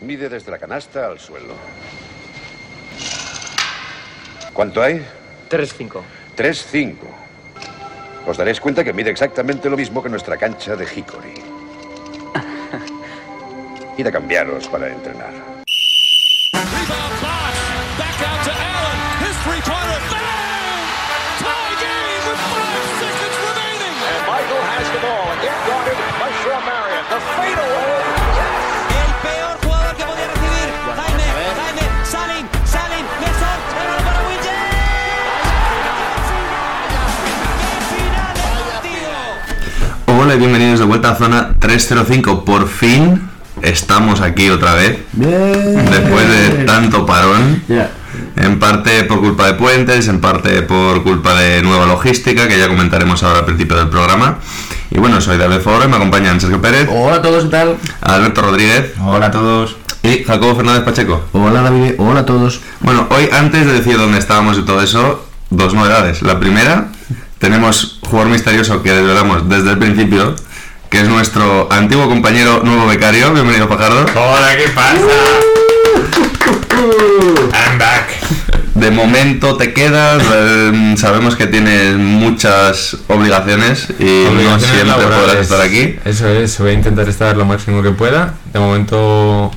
Mide desde la canasta al suelo. ¿Cuánto hay? 3-5. 3-5. Os daréis cuenta que mide exactamente lo mismo que nuestra cancha de Hickory. Id a cambiaros para entrenar. Bienvenidos de vuelta a zona 305. Por fin estamos aquí otra vez. Después de tanto parón. En parte por culpa de puentes, en parte por culpa de nueva logística, que ya comentaremos ahora al principio del programa. Y bueno, soy David Foro y me acompañan Sergio Pérez, Hola a todos, ¿qué tal? Alberto Rodríguez Hola a todos. y Jacobo Fernández Pacheco. Hola David, hola a todos. Bueno, hoy antes de decir dónde estábamos y todo eso, dos novedades. La primera, tenemos jugador misterioso que desvelamos desde el principio, que es nuestro antiguo compañero nuevo becario. Bienvenido, Pajardo. Hola, ¿qué pasa? I'm back. De momento te quedas, eh, sabemos que tienes muchas obligaciones y no Obligaciones siempre laborales. podrás estar aquí. Eso es, voy a intentar estar lo máximo que pueda. De momento,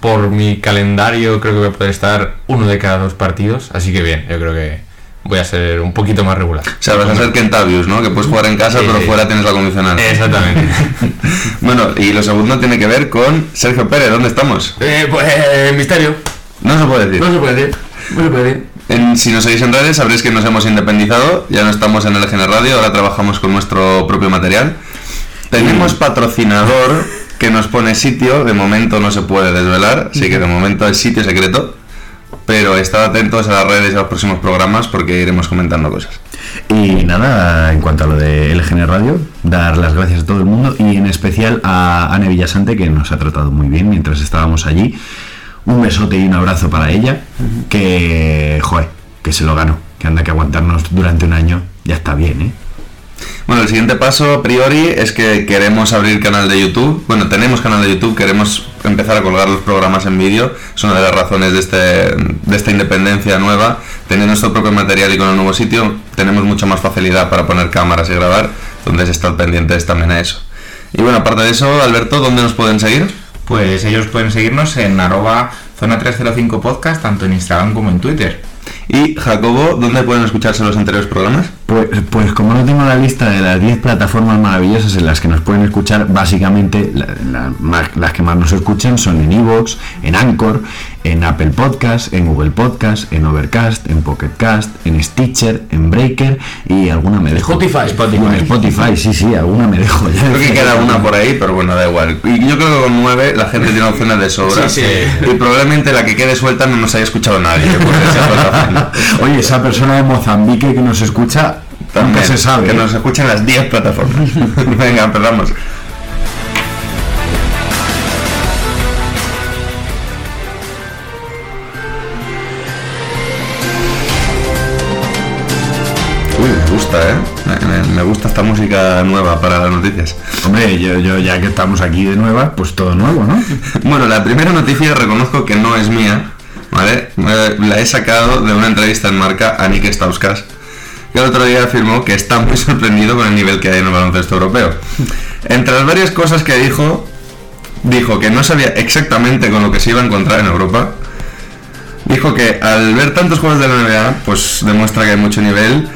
por mi calendario, creo que voy a poder estar uno de cada dos partidos. Así que bien, yo creo que voy a ser un poquito más regular. O sea, vas a ser Kentavius, ¿no? Que puedes jugar en casa, pero fuera tienes la condicional. Exactamente. Bueno, y lo segundo tiene que ver con Sergio Pérez. ¿Dónde estamos? eh, pues, misterio. No se puede decir. No se puede decir, no se puede decir. En- si nos seguís en redes sabréis que nos hemos independizado, ya no estamos en LGN Radio, ahora trabajamos con nuestro propio material. Tenemos patrocinador que nos pone sitio, de momento no se puede desvelar, así que de momento es sitio secreto, pero estad atentos a las redes y a los próximos programas porque iremos comentando cosas. Y nada, en cuanto a lo de LGN Radio, dar las gracias a todo el mundo y en especial a Anne Villasante que nos ha tratado muy bien mientras estábamos allí. Un besote y un abrazo para ella, que, joder, que se lo ganó, que anda que aguantarnos durante un año, ya está bien, ¿eh? Bueno, el siguiente paso a priori es que queremos abrir canal de YouTube. Bueno, tenemos canal de YouTube, queremos empezar a colgar los programas en vídeo. Es una de las razones de, este, de esta independencia nueva. Teniendo nuestro propio material y con el nuevo sitio, tenemos mucha más facilidad para poner cámaras y grabar. Entonces, estar pendientes también a eso. Y bueno, aparte de eso, Alberto, ¿dónde nos pueden seguir? Pues ellos pueden seguirnos en arroba zona 305 podcast, tanto en Instagram como en Twitter. Y Jacobo, ¿dónde pueden escucharse los anteriores programas? Pues, pues como no tengo la lista de las 10 plataformas maravillosas en las que nos pueden escuchar, básicamente la- la más- las que más nos escuchan son en Evox, en Anchor, en Apple Podcast, en Google Podcast, en Overcast, en Pocket Cast, en Stitcher, en Breaker y alguna me dejo. Spotify. Bueno, Spotify, sí, sí, alguna me dejo. Ya Creo que queda una por ahí, pero bueno, da igual. Y yo creo que con nueve la gente tiene opciones de sobra. Sí, sí. Y probablemente la que quede suelta no nos haya escuchado nadie. esa. Oye, esa persona de Mozambique que nos escucha, nunca se sabe. Que nos escuchen las 10 plataformas. Venga, empezamos. Uy, me gusta, ¿eh? Me, me- me gusta esta música nueva para las noticias. Hombre, yo, yo ya que estamos aquí de nueva, pues todo nuevo, ¿no? Bueno, la primera noticia reconozco que no es mía, ¿vale? Eh, La he sacado de una entrevista en marca a Nick Stauskas, que el otro día afirmó que está muy sorprendido con el nivel que hay en el baloncesto europeo. Entre las varias cosas que dijo, dijo que no sabía exactamente con lo que se iba a encontrar en Europa. Dijo que al ver tantos juegos de la NBA, pues demuestra que hay mucho nivel,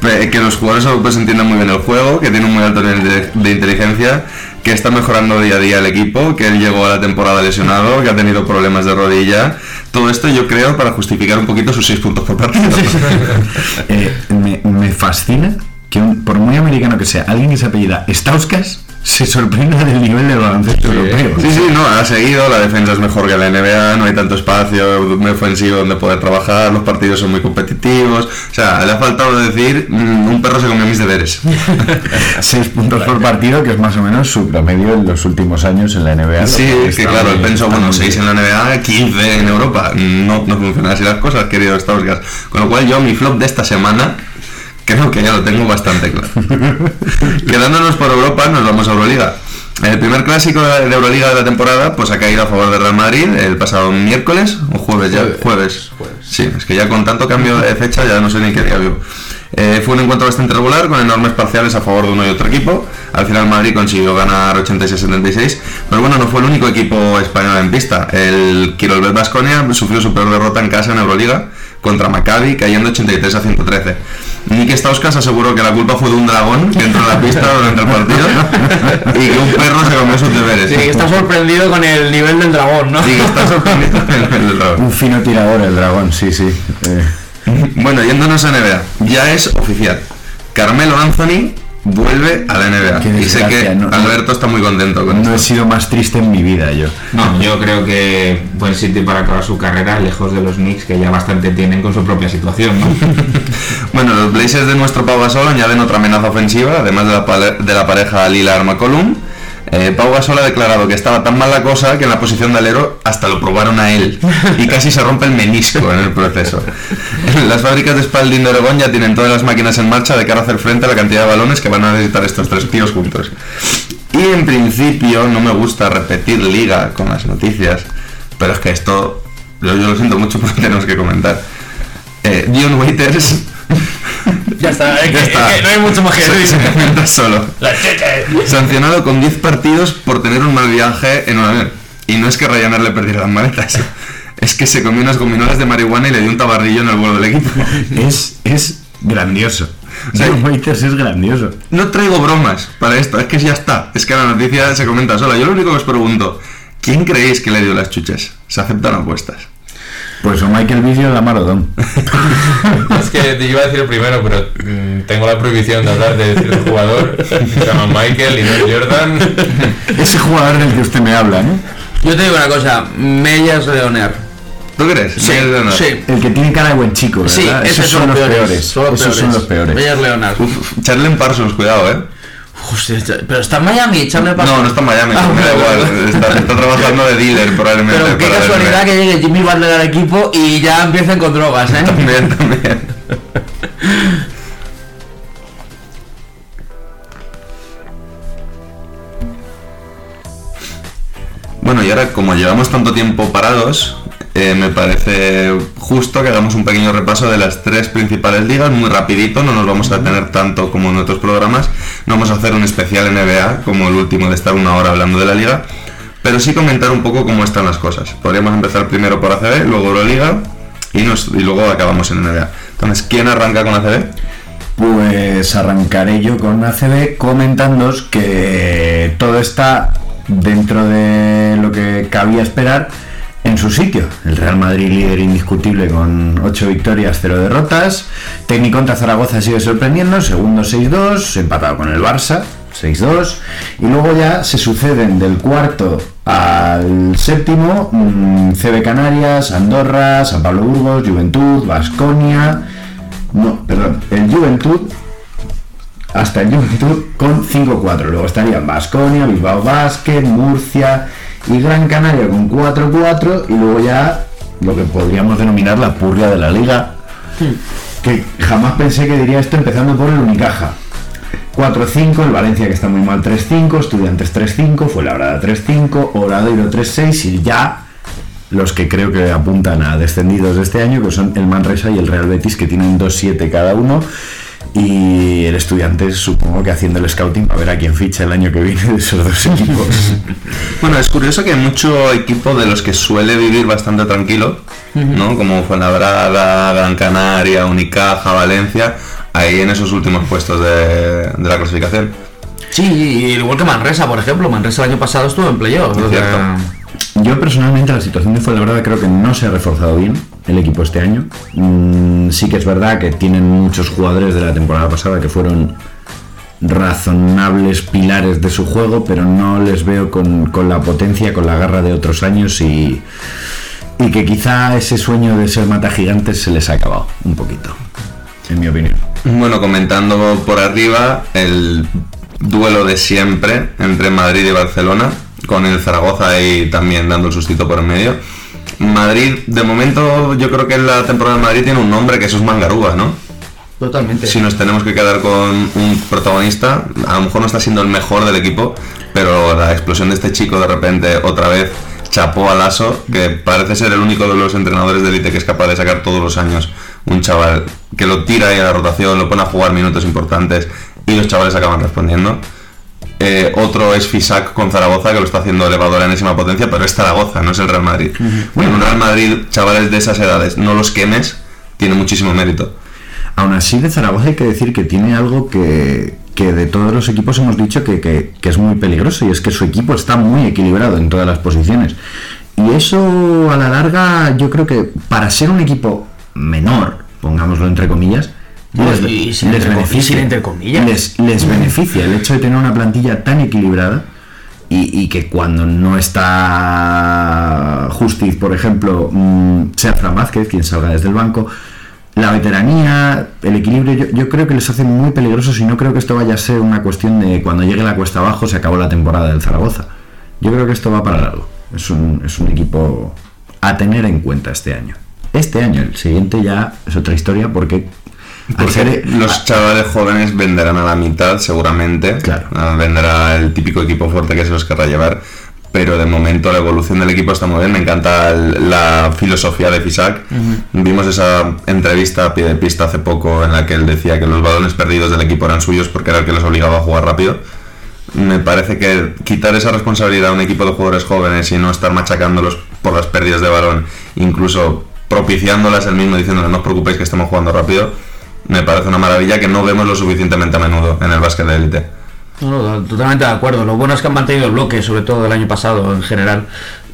que los jugadores europeos entienden muy bien el juego, que tienen un muy alto nivel de inteligencia, que está mejorando día a día el equipo, que él llegó a la temporada lesionado, que ha tenido problemas de rodilla. Todo esto yo creo para justificar un poquito sus seis puntos por partido. Eh, me, me fascina que un- por muy americano que sea, alguien que se apellida Stauskas se sorprenda del nivel del baloncesto europeo. Sí, sí, no, ha seguido, la defensa es mejor que la NBA, no hay tanto espacio muy ofensivo donde poder trabajar, los partidos son muy competitivos, o sea, le ha faltado decir, mm, un perro se comió mis deberes. Seis puntos por partido, que es más o menos su promedio en los últimos años en la NBA. Sí, es que claro, penso, está bueno, muy 6 en la NBA, 15 en Europa, no, no funcionan así las cosas, querido Stauskas. Con lo cual yo, mi flop de esta semana, creo que ya lo tengo bastante claro. Quedándonos por Europa, nos vamos a Euroliga. El primer clásico de Euroliga de la temporada pues ha caído a favor del Real Madrid el pasado miércoles o jueves ya, jueves. Sí, es que ya con tanto cambio de fecha ya no sé ni qué día vivo. Eh, fue un encuentro bastante regular con enormes parciales a favor de uno y otro equipo. Al final Madrid consiguió ganar 86-76, pero bueno, no fue el único equipo español en pista. El Kirolbet Basconia sufrió su peor derrota en casa en Euroliga contra Maccabi, cayendo 83 a 113. Nick Stauskas aseguró que la culpa fue de un dragón que entró a la pista durante el partido y que un perro se comió sus deberes. Sí, que está sorprendido con el nivel del dragón, ¿no? Sí, que está sorprendido con el nivel del dragón. Un fino tirador el dragón, sí, sí. Eh, Bueno, yéndonos a NBA, ya es oficial. Carmelo Anthony vuelve a la NBA. Y sé que no- Alberto está muy contento con no he sido más triste en mi vida yo. No, yo creo que buen sitio para acabar su carrera, lejos de los Knicks, que ya bastante tienen con su propia situación, ¿no? Bueno, los Blazers de nuestro Pau Gasol añaden otra amenaza ofensiva, además de la, de la pareja Lillard McCollum. Eh, Pau Gasol ha declarado que estaba tan mal la cosa que en la posición de alero hasta lo probaron a él y casi se rompe el menisco en el proceso. Las fábricas de Spalding de Oregón ya tienen todas las máquinas en marcha de cara a hacer frente a la cantidad de balones que van a necesitar estos tres tíos juntos. Y en principio no me gusta repetir liga con las noticias, pero es que esto yo, lo siento mucho porque tenemos que comentar. Eh, Dion Waiters Ya está, es que, ya está. es que no hay mucho más que Se- decir. se comenta solo. Sancionado con 10 partidos por tener un mal viaje en un avión. Y no es que Ryanair le perdiera las maletas. Es que se comió unas gominolas de marihuana y le dio un tabarrillo en el vuelo del equipo. Es, es grandioso. John Waiters es grandioso. No traigo bromas para esto, es que ya está. Es que la noticia se comenta sola. Yo lo único que os pregunto, ¿quién creéis que le dio las chuches? Se aceptan apuestas. Pues o Michael Vision la Marodón. Es que te iba a decir el primero, pero mm, tengo la prohibición de hablar de cierto jugador. Se llama Michael y no Jordan. Ese jugador del que usted me habla, ¿no? Yo te digo una cosa, Mellas Leoner. ¿Tú crees? Sí, Leonard. sí. El que tiene cara de buen chico, ¿verdad? Sí, esos Esos son los peores. Esos son los peores. Mellas Leonard. Uf, Charlen Parsons, cuidado, eh. Pero está en Miami, Charlie No, no está en Miami, Ah, me da igual. vale. Está, está trabajando de dealer probablemente. Pero qué para casualidad que llegue Jimmy Butler al equipo y ya empiecen con drogas, ¿eh? También, también. Bueno, y ahora como llevamos tanto tiempo parados, eh, me parece justo que hagamos un pequeño repaso de las tres principales ligas, muy rapidito, no nos vamos a tener tanto como en otros programas, no vamos a hacer un especial NBA como el último de estar una hora hablando de la liga, pero sí comentar un poco cómo están las cosas. Podríamos empezar primero por ACB, luego Euroliga y, nos, y luego acabamos en NBA. Entonces, ¿quién arranca con ACB? Pues arrancaré yo con ACB comentándoos que todo está dentro de lo que cabía esperar en su sitio. El Real Madrid líder indiscutible con 8 victorias, 0 derrotas. Técnico contra Zaragoza sigue sorprendiendo, segundo 6-2, empatado con el Barça. 6-2 y luego ya se suceden del cuarto al séptimo mm, CB Canarias, Andorra, San Pablo Burgos, Juventud, Vasconia, no, perdón, el Juventud hasta el Juventud con 5-4. Luego estarían Basconia, Bilbao Basket, Murcia y Gran Canaria con 4-4. Y luego ya lo que podríamos denominar la purria de la liga. Que jamás pensé que diría esto empezando por el Unicaja. 4-5, el Valencia que está muy mal 3-5, Estudiantes 3-5, fue la Brada 3-5, Oradoiro 3-6 y ya los que creo que apuntan a descendidos de este año, que son el Manresa y el Real Betis, que tienen 2-7 cada uno. Y el estudiante supongo que haciendo el scouting para ver a quién ficha el año que viene de esos dos equipos. Bueno, es curioso que hay mucho equipo de los que suele vivir bastante tranquilo, ¿no? Como Fuenlabrada, Gran Canaria, Unicaja, Valencia, ahí en esos últimos puestos de, de la clasificación. Sí, y igual que Manresa, por ejemplo. Manresa el año pasado estuvo en playoff. Yo personalmente la situación de Fuenlabrada creo que no se ha reforzado bien el equipo este año. Mm, sí que es verdad que tienen muchos jugadores de la temporada pasada que fueron razonables pilares de su juego, pero no les veo con, con la potencia, con la garra de otros años y, y que quizá ese sueño de ser mata gigantes se les ha acabado un poquito, en mi opinión. Bueno, comentando por arriba el duelo de siempre entre Madrid y Barcelona, con el Zaragoza ahí también dando el sustito por medio. Madrid, de momento, yo creo que la temporada de Madrid tiene un nombre que es Usman Garuba, ¿no? Totalmente. si nos tenemos que quedar con un protagonista, a lo mejor no está siendo el mejor del equipo, pero la explosión de este chico de repente otra vez chapó a Lasso, que parece ser el único de los entrenadores de élite que es capaz de sacar todos los años un chaval que lo tira ahí a la rotación, lo pone a jugar minutos importantes y los chavales acaban respondiendo. Eh, otro es Fisac con Zaragoza, que lo está haciendo elevador a enésima potencia, pero es Zaragoza, no es el Real Madrid. Bueno, en un Real Madrid, chavales de esas edades, no los quemes, tiene muchísimo mérito. Aún así, de Zaragoza hay que decir que tiene algo que, que de todos los equipos hemos dicho que, que- que es muy peligroso y es que su equipo está muy equilibrado en todas las posiciones. Y eso a la larga yo creo que para ser un equipo menor, pongámoslo entre comillas, Entre comillas. Les, les beneficia el hecho de tener una plantilla tan equilibrada y, y que cuando no está Justiz, por ejemplo, mm, sea Fran Vázquez quien salga desde el banco, la veteranía, el equilibrio, yo, yo creo que les hace muy peligrosos y no creo que esto vaya a ser una cuestión de cuando llegue la cuesta abajo se acabó la temporada del Zaragoza. Yo creo que esto va para largo. Es un, es un equipo a tener en cuenta este año. Este año, el siguiente ya es otra historia porque Porque los chavales jóvenes venderán a la mitad, seguramente. Claro. Ah, Venderá el típico equipo fuerte que se los querrá llevar. Pero de momento la evolución del equipo está muy bien. Me encanta el- la filosofía de Fisac. Vimos esa entrevista a pie de pista hace poco en la que él decía que los balones perdidos del equipo eran suyos porque era el que les obligaba a jugar rápido. Me parece que quitar esa responsabilidad a un equipo de jugadores jóvenes y no estar machacándolos por las pérdidas de balón, incluso propiciándolas el mismo diciéndoles no os preocupéis que estamos jugando rápido, me parece una maravilla que no vemos lo suficientemente a menudo en el básquet de élite. No, no, totalmente de acuerdo. Lo bueno es que han mantenido el bloque, sobre todo el año pasado en general.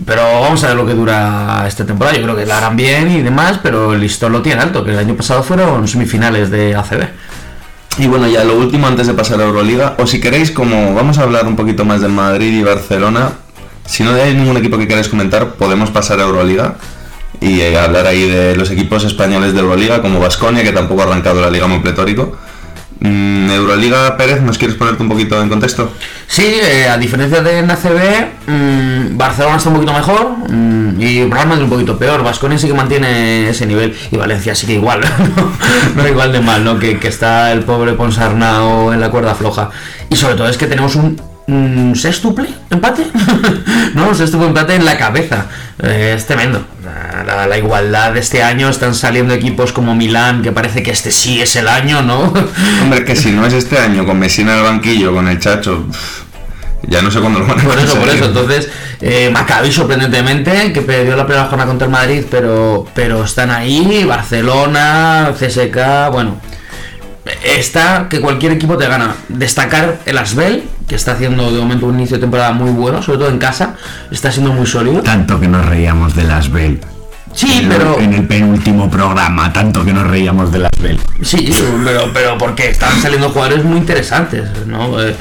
Pero vamos a ver lo que dura esta temporada. Yo creo que la harán bien y demás, pero el listón lo tiene alto, que el año pasado fueron semifinales de ACB. Y bueno, ya lo último antes de pasar a Euroliga, o si queréis, como vamos a hablar un poquito más del Madrid y Barcelona, si no hay ningún equipo que queráis comentar, podemos pasar a Euroliga y eh, hablar ahí de los equipos españoles de Euroliga, como Vasconia, que tampoco ha arrancado la liga muy pletórico. Mm, Euroliga, Pérez, ¿nos quieres ponerte un poquito en contexto? Sí, eh, a diferencia de en ACB, mm, Barcelona está un poquito mejor mm, y Real Madrid un poquito peor. Vasconia sí que mantiene ese nivel y Valencia sí que igual, no, No igual de mal, ¿no? Que, que está el pobre Ponsarnau en la cuerda floja. Y sobre todo es que tenemos un, un sextuple empate, no, sextuple empate en la cabeza. Eh, es tremendo. La, igualdad de este año están saliendo equipos como Milán, que parece que este sí es el año, ¿no? Hombre, que si no es este año, con Messina el banquillo, con el Chacho, ya no sé cuándo lo van a Por eso, por eso. Entonces, eh, Maccabi sorprendentemente, que perdió la primera jornada contra el Madrid, pero, pero están ahí, Barcelona, CSK, bueno. Está que cualquier equipo te gana. Destacar el Asbel, que está haciendo de momento un inicio de temporada muy bueno, sobre todo en casa, está siendo muy sólido. Tanto que nos reíamos de las Bell. Sí, En el- pero. En el penúltimo programa, tanto que nos reíamos de las Bell. Sí, pero, pero porque están saliendo jugadores muy interesantes, ¿no? Eh,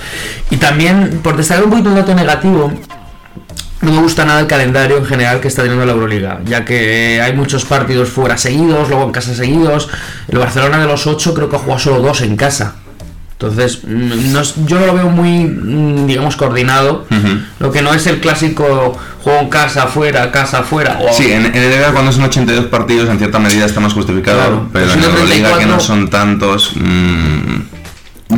y también, por destacar un poquito un dato negativo, no me gusta nada el calendario en general que está teniendo la Euroliga, ya que hay muchos partidos fuera seguidos, luego en casa seguidos. El Barcelona de los 8 creo que ha jugado solo dos en casa. Entonces, mm, no es- yo no lo veo muy, mm, digamos, coordinado. Lo que no es el clásico juego en casa, fuera, casa, fuera. o- Sí, en, en el NBA cuando son 82 partidos en cierta medida está más justificado, Claro, pero en no Euroliga que 34, no son tantos, mm,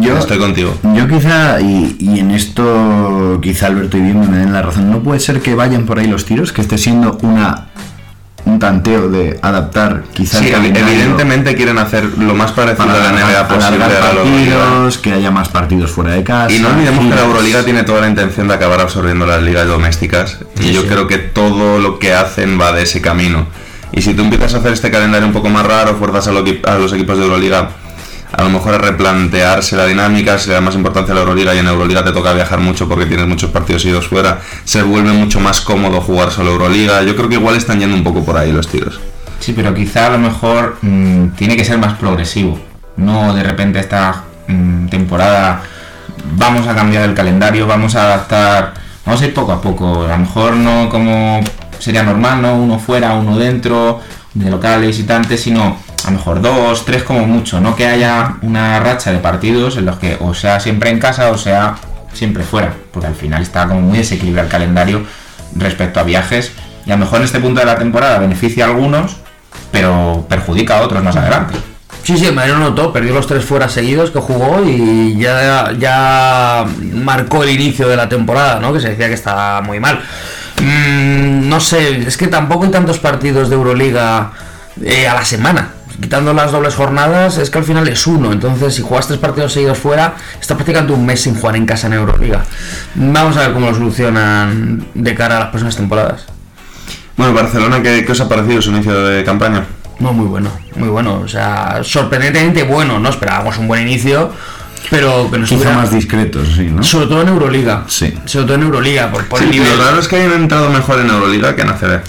Yo- estoy contigo. Yo quizá, y, y en esto quizá Alberto y bien me den la razón, no puede ser que vayan por ahí los tiros, que esté siendo una un tanteo de adaptar quizá Sí, evidentemente quieren hacer lo más parecido a la NBA posible a la partidos, que haya más partidos fuera de casa. Y no olvidemos que la. Euroliga tiene toda la intención de acabar absorbiendo las ligas domésticas. Y yo creo que todo lo que hacen va de ese camino. Y si tú empiezas a hacer este calendario un poco más raro, fuerzas a, lo que- a los equipos de Euroliga a lo mejor a replantearse la dinámica, se le da más importancia a la Euroliga y en Euroliga te toca viajar mucho porque tienes muchos partidos idos fuera, se vuelve mucho más cómodo jugar solo Euroliga. Yo creo que igual están yendo un poco por ahí los tiros. Sí, pero quizá a lo mejor mm, tiene que ser más progresivo. No de repente esta mm, temporada vamos a cambiar el calendario, vamos a adaptar, vamos a ir poco a poco. A lo mejor no como sería normal, ¿no? Uno fuera, uno dentro, de local, de visitante, sino a lo mejor dos, tres como mucho. No que haya una racha de partidos en los que o sea siempre en casa o sea siempre fuera. Porque al final está como muy desequilibrado el calendario respecto a viajes. Y a lo mejor en este punto de la temporada beneficia a algunos, pero perjudica a otros más adelante. Sí, sí, el notó, perdió los tres fuera seguidos que jugó y ya, ya marcó el inicio de la temporada, ¿no? Que se decía que estaba muy mal. Mm, no sé, es que tampoco hay tantos partidos de Euroliga eh, a la semana. Quitando las dobles jornadas, es que al final es uno. Entonces, si juegas tres partidos seguidos fuera, está prácticamente un mes sin jugar en casa en Euroliga. Vamos a ver cómo lo solucionan de cara a las próximas temporadas. Bueno, Barcelona, ¿qué, qué os ha parecido su inicio de campaña? No, muy bueno, muy bueno. O sea, sorprendentemente bueno. No esperábamos un buen inicio, pero que nos Quizá más discretos, sí, ¿no? Sobre todo en Euroliga. Sí. Sobre todo en Euroliga, por, por Sí, el nivel. lo raro es que hayan entrado mejor en Euroliga que en ACB.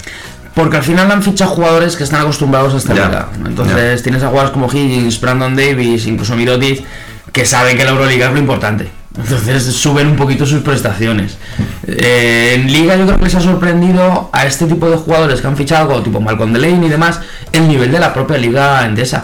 Porque al final han fichado jugadores que están acostumbrados a esta liga. Entonces tienes a jugadores como Higgins, Brandon Davis, incluso Mirotic, que saben que la Euroliga es lo importante. Entonces suben un poquito sus prestaciones. Eh, en Liga yo creo que les ha sorprendido a este tipo de jugadores que han fichado, como tipo Malcolm Delaney y demás, el nivel de la propia Liga Endesa.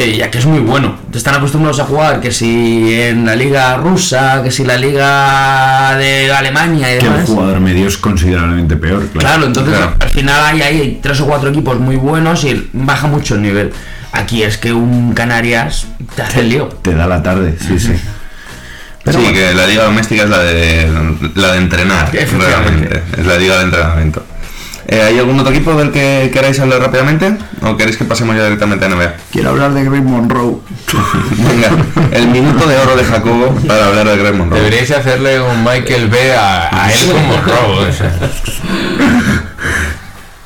Eh, ya que es muy bueno. Están acostumbrados a jugar que si en la Liga Rusa, que si la Liga de Alemania y Que el demás. jugador medio es considerablemente peor, claro. Claro, entonces Claro. al final hay, hay tres o cuatro equipos muy buenos y baja mucho el nivel. Aquí es que un Canarias te hace el lío. Te da la tarde, sí, sí. Pero sí, bueno. que la liga doméstica es la de, la de entrenar, realmente. Es la liga de entrenamiento. Eh, ¿Hay algún otro equipo del que queráis hablar rápidamente? ¿O queréis que pasemos ya directamente a NBA? Quiero hablar de Greg Monroe. Venga, el minuto de oro de Jacobo para hablar de Greg Monroe. Deberíais hacerle un Michael B a, a él como robo. o sea.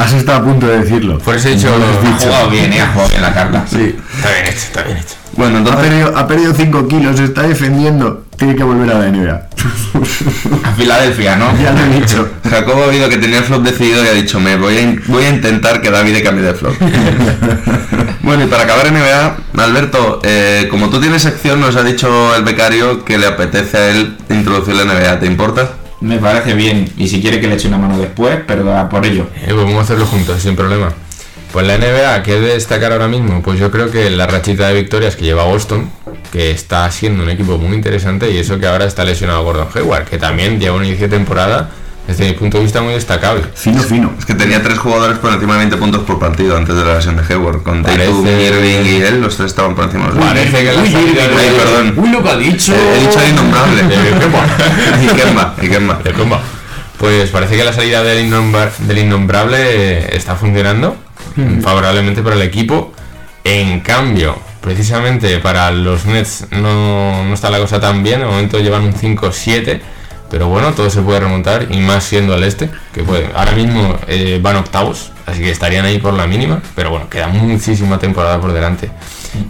Has estado a punto de decirlo. Por eso he dicho, Ha jugado bien, eh, ha jugado bien la carta. Sí. Está bien hecho, está bien hecho. Bueno, Ha entonces, perdido, ha perdido 5 kilos, se está defendiendo. Tiene que volver a la NBA. A Filadelfia, ¿no? ya lo he dicho. Jacobo ha oído que tenía el flop decidido y ha dicho, me voy a, voy a intentar que David cambie de flop. bueno, y para acabar NBA, Alberto, eh, como tú tienes sección, nos ha dicho el becario que le apetece a él introducir la NBA. ¿Te importa? Me parece bien. Y si quiere que le eche una mano después, pero por ello. Eh, pues vamos a hacerlo juntos, sin problema. Pues la NBA, ¿qué destacar ahora mismo? Pues yo creo que la rachita de victorias que lleva Boston, que está siendo un equipo muy interesante, y eso que ahora está lesionado Gordon Hayward, que también lleva un inicio de temporada, desde mi punto de vista, muy destacable. Fino, fino. Es que tenía tres jugadores por encima de 20 puntos por partido antes de la lesión de Hayward. Con Tatum, Irving y él, los tres estaban por encima de los Parece que la Uy, salida Irving, de- Ay, perdón. Uy, lo que ha dicho. He dicho el innombrable. Y Kemba, y Kemba. Pues parece que la salida del, innombra- del innombrable eh, está funcionando favorablemente para el equipo. En cambio, precisamente para los Nets no, no está la cosa tan bien. De momento llevan un 5-7. Pero bueno, todo se puede remontar y más siendo al este, que puede. Ahora mismo eh, van octavos, así que estarían ahí por la mínima, pero bueno, queda muchísima temporada por delante.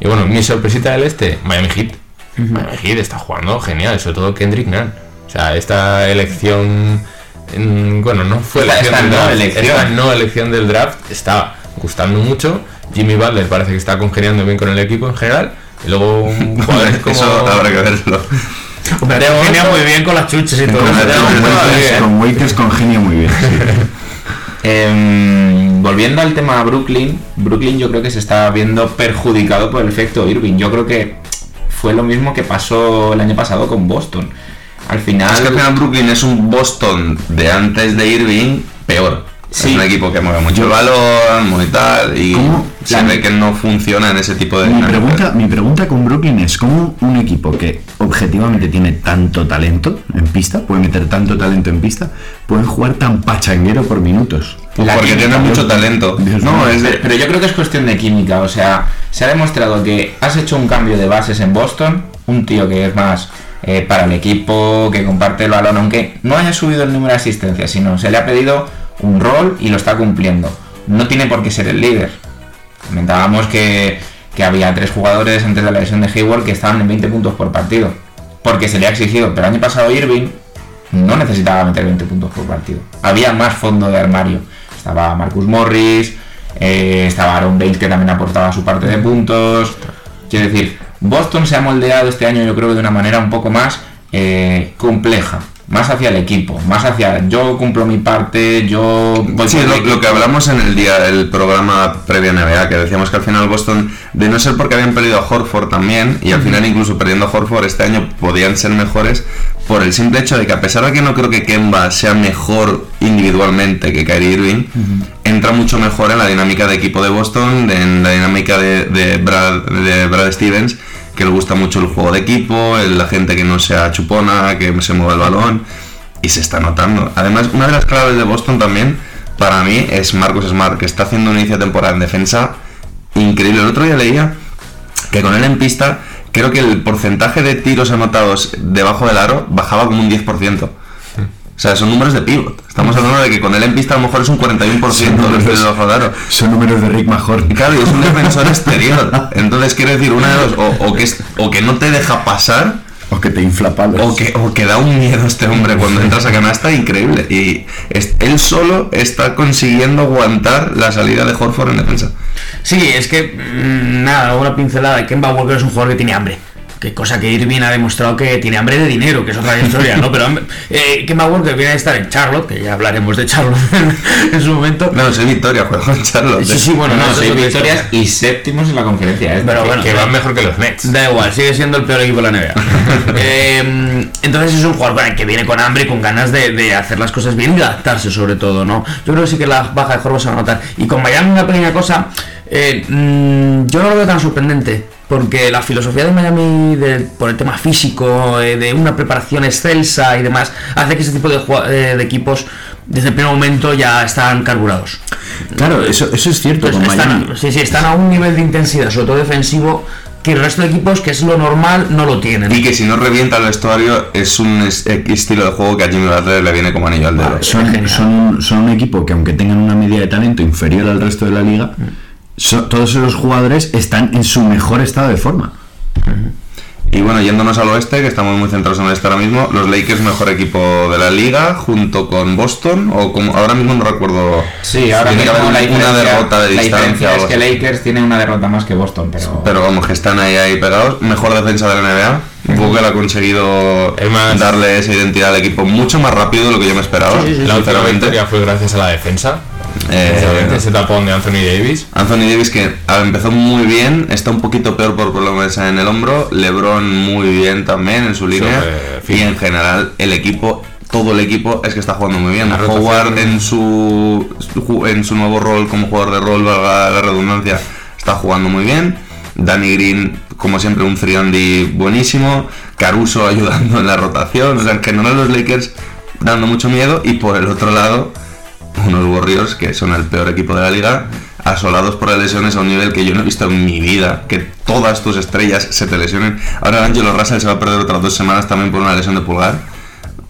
Y bueno, mi sorpresita del este, Miami Heat. Miami Heat está jugando genial, sobre todo Kendrick Nunn. O sea, esta elección, bueno, no fue Esta- elección esta del no draft, elección. esta no elección del draft está gustando mucho. Jimmy Butler parece que está congeniando bien con el equipo en general. Y luego como... Eso habrá que verlo. Hombre, momento- muy bien con las chuches y todo. Con, Waiters- con Waiters congenio muy bien. sí. Em, volviendo al tema Brooklyn, Brooklyn yo creo que se está viendo perjudicado por el efecto Irving. Yo creo que fue lo mismo que pasó el año pasado con Boston. Al final, Es que al final Brooklyn es un Boston de antes de Irving peor. Sí. Es un equipo que mueve mucho el balón, muy tal, y ¿Cómo? se La- ve que no funciona en ese tipo de Mi pregunta, mi pregunta con Brooklyn es cómo un equipo que objetivamente tiene tanto talento en pista, puede meter tanto talento en pista, pueden jugar tan pachanguero por minutos. Pues La porque química, tiene mucho talento. Dios no, es de, pero yo creo que es cuestión de química, o sea, se ha demostrado que has hecho un cambio de bases en Boston, un tío que es más eh, para el equipo, que comparte el balón, aunque no haya subido el número de asistencias, sino se le ha pedido un rol y lo está cumpliendo. No tiene por qué ser el líder. Comentábamos que, había tres jugadores antes de la lesión de Hayward que estaban en 20 puntos por partido, porque se le ha exigido, pero el año pasado Irving no necesitaba meter 20 puntos por partido. Había más fondo de armario. Estaba Marcus Morris, eh, estaba Aaron Bale que también aportaba su parte de puntos. Quiero decir, Boston se ha moldeado este año yo creo de una manera un poco más eh, compleja. Más hacia el equipo, más hacia yo cumplo mi parte, yo voy Sí, lo, que hablamos en el día, el programa previo a NBA, que decíamos que al final Boston, de no ser porque habían perdido a Horford también, y al final incluso perdiendo a Horford este año podían ser mejores, por el simple hecho de que a pesar de que no creo que Kemba sea mejor individualmente que Kyrie Irving, entra mucho mejor en la dinámica de equipo de Boston, de- en la dinámica de, de Brad, de Brad Stevens, que le gusta mucho el juego de equipo, la gente que no sea chupona, que se mueva el balón, y se está notando. Además, una de las claves de Boston también, para mí, es Marcus Smart, que está haciendo un inicio de temporada en defensa increíble. El otro día leía que con él en pista, creo que el porcentaje de tiros anotados debajo del aro bajaba como un 10%. O sea, son números de pivot. Estamos hablando de que con él en pista a lo mejor es un 41% de los aro. Son números de Rick Mahorn. Claro, y es un defensor exterior. Entonces quiero decir, una de dos, o, o que, es- o que no te deja pasar, O que te infla palos. o que, o que da un miedo a este hombre cuando entras a canasta increíble. Y es- él solo está consiguiendo aguantar la salida de Horford en defensa. Sí, es que mm, nada, una pincelada. Kemba Walker es un jugador que tiene hambre. Que cosa que Irving ha demostrado que tiene hambre de dinero, que es otra historia, ¿no? Pero eh, Kemba Walker viene a estar en Charlotte, que ya hablaremos de Charlotte en su momento. No, soy Victoria, juego con Charlotte. Sí, sí, bueno, no, otra victorias y séptimos en la conferencia. ¿eh? Pero bueno, que van mejor que los Nets. Da igual, sigue siendo el peor equipo de la NBA. Eh, entonces es un jugador que viene con hambre y con ganas de, de hacer las cosas bien y adaptarse sobre todo, ¿no? Yo creo que sí que la baja de Horford se va a notar. Y con Miami una pequeña cosa, eh, mm, yo no lo veo tan sorprendente. Porque la filosofía de Miami de- por el tema físico, eh, de una preparación excelsa y demás, hace que ese tipo de, eh, de equipos desde el primer momento ya están carburados. Claro, eso, eso es cierto con Miami. están, sí, sí, están a un nivel de intensidad, sobre todo defensivo, que el resto de equipos, que es lo normal, no lo tienen. Y que si no revienta el vestuario es un es- estilo de juego que a Jimmy Butler le viene como anillo al dedo. Son, Genial. son, son un equipo que aunque tengan una media de talento inferior al resto de la liga, so- todos esos jugadores están en su mejor estado de forma. Y bueno, yéndonos al oeste, que estamos muy centrados en el este ahora mismo, los Lakers mejor equipo de la liga, junto con Boston, o como ahora mismo no recuerdo. Sí, ahora Tiene que mismo haber la una derrota de la distancia es que. Lakers tiene una derrota más que Boston, pero... Pero vamos, que están ahí, ahí pegados. Mejor defensa de la NBA. Vogel ha conseguido Es más- darle esa identidad al equipo mucho más rápido de lo que yo me esperaba. La última victoria fue gracias a la defensa. Eh, ese tapón de Anthony Davis. Anthony Davis que empezó muy bien, está un poquito peor por problemas en el hombro, LeBron muy bien también en su línea y en general el equipo, todo el equipo es que está jugando muy bien. La Howard en su en su nuevo rol como jugador de rol, valga la redundancia, está jugando muy bien. Danny Green, como siempre, un 3 buenísimo. Caruso ayudando en la rotación. O sea, en general los Lakers dando mucho miedo. Y por el otro lado, unos Warriors que son el peor equipo de la liga, asolados por las lesiones a un nivel que yo no he visto en mi vida, que todas tus estrellas se te lesionen. Ahora Angelo Russell se va a perder otras dos semanas también por una lesión de pulgar.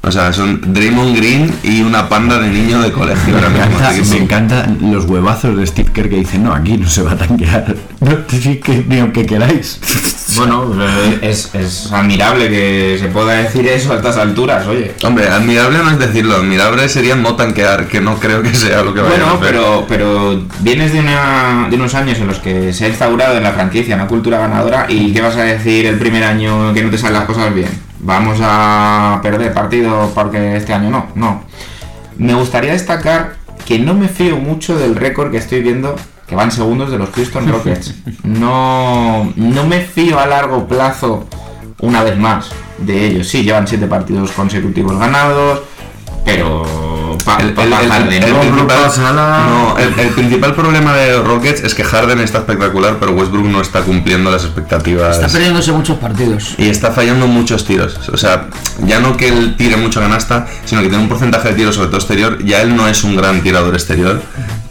O sea, son Draymond Green y una panda de niños de colegio. Me encanta, me encantan los huevazos de Steve Kerr que dicen, no, aquí no se va a tanquear. No, que ni aunque queráis. Bueno, eh, es, es admirable que se pueda decir eso a estas alturas, oye. Hombre, admirable no es decirlo, admirable sería no tanquear, que no creo que sea lo que vaya a Bueno, hacer. pero, pero vienes de, una, de unos años en los que se ha instaurado en la franquicia una cultura ganadora y ¿qué vas a decir el primer año que no te salen las cosas bien? Vamos a perder partidos porque este año no, no. Me gustaría destacar que no me fío mucho del récord que estoy viendo que van segundos de los Houston Rockets. No, no me fío a largo plazo una vez más de ellos. Sí, llevan siete partidos consecutivos ganados, pero pa- El, pa- principal, no, el- principal problema de Rockets es que Harden está espectacular, pero Westbrook no está cumpliendo las expectativas. Está perdiéndose muchos partidos. y está fallando muchos tiros. O sea, ya no que él tire mucho canasta, sino que tiene un porcentaje de tiros, sobre todo exterior. Ya él no es un gran tirador exterior,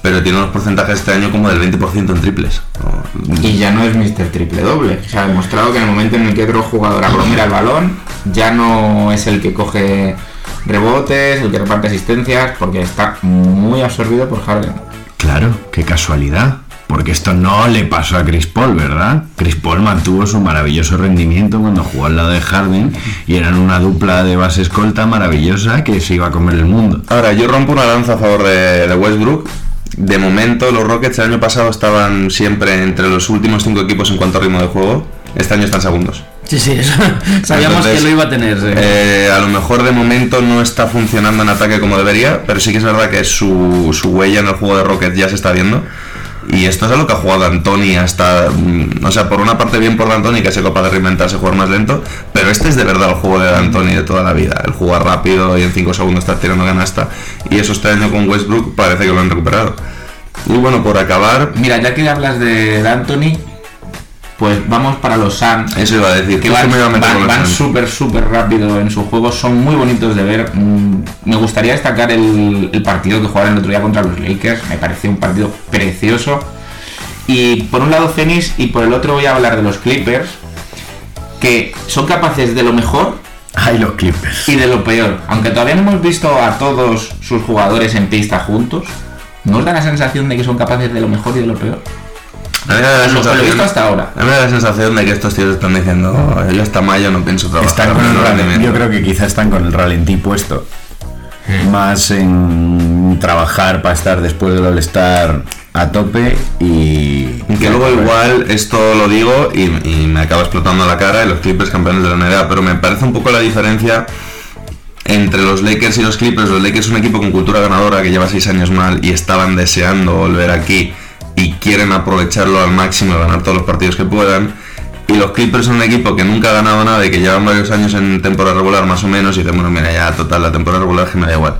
pero tiene unos porcentajes este año como del 20% en triples. Y ya no es Mr. Triple Doble. Se ha demostrado que en el momento en el que otro jugador aglomera el balón, ya no es el que coge rebotes, el que reparte asistencias, porque está muy absorbido por Harden. Claro, qué casualidad. Porque esto no le pasó a Chris Paul, ¿verdad? Chris Paul mantuvo su maravilloso rendimiento cuando jugó al lado de Harden y eran una dupla de base escolta maravillosa que se iba a comer el mundo. Ahora, yo rompo una lanza a favor de, de Westbrook. De momento, los Rockets el año pasado estaban siempre entre los últimos cinco equipos en cuanto a ritmo de juego. Este año están segundos. Sí, sí, eso. Sabíamos Entonces, que lo iba a tener. sí. eh, a lo mejor de momento no está funcionando en ataque como debería, pero sí que es verdad que su, su huella en el juego de Rockets ya se está viendo. Y esto es a lo que ha jugado Antoni hasta. mm, O sea, por una parte bien por Antoni, que ha sido capaz de reinventarse, jugar más lento, pero este es de verdad el juego de Antoni de toda la vida. El jugar rápido y en 5 segundos estar tirando canasta. Y eso este año con Westbrook parece que lo han recuperado. Y bueno, por acabar, Mira, ya que hablas de, de Anthony, pues vamos para los Suns. eso iba a decir, que van, súper, súper rápido en sus juegos, son muy bonitos de ver. Mm, Me gustaría destacar el, el partido que jugaron el otro día contra los Lakers, me pareció un partido precioso. Y por un lado Phoenix y por el otro voy a hablar de los Clippers, que son capaces de lo mejor Ay, los Clippers. y de lo peor. Aunque todavía no hemos visto a todos sus jugadores en pista juntos, ¿nos da la sensación de que son capaces de lo mejor y de lo peor? A mí me da la Lo- lo he sensación- visto hasta ahora. A mí me da la sensación de que estos tíos están diciendo, "Oh, yo hasta mayo no pienso trabajar. Están con el ralentí. rendimiento". Yo creo que quizá están con el ralentí puesto. Más en trabajar para estar después del All-Star a tope y. Y que luego igual esto lo digo y, y me acaba explotando la cara y los Clippers campeones de la NBA, pero me parece un poco la diferencia entre los Lakers y los Clippers. Los Lakers es un equipo con cultura ganadora que lleva seis años mal y estaban deseando volver aquí y quieren aprovecharlo al máximo y ganar todos los partidos que puedan. Y los Clippers son un equipo que nunca ha ganado nada y que llevan varios años en temporada regular más o menos y dicen, bueno, mira, ya total, la temporada regular que me da igual.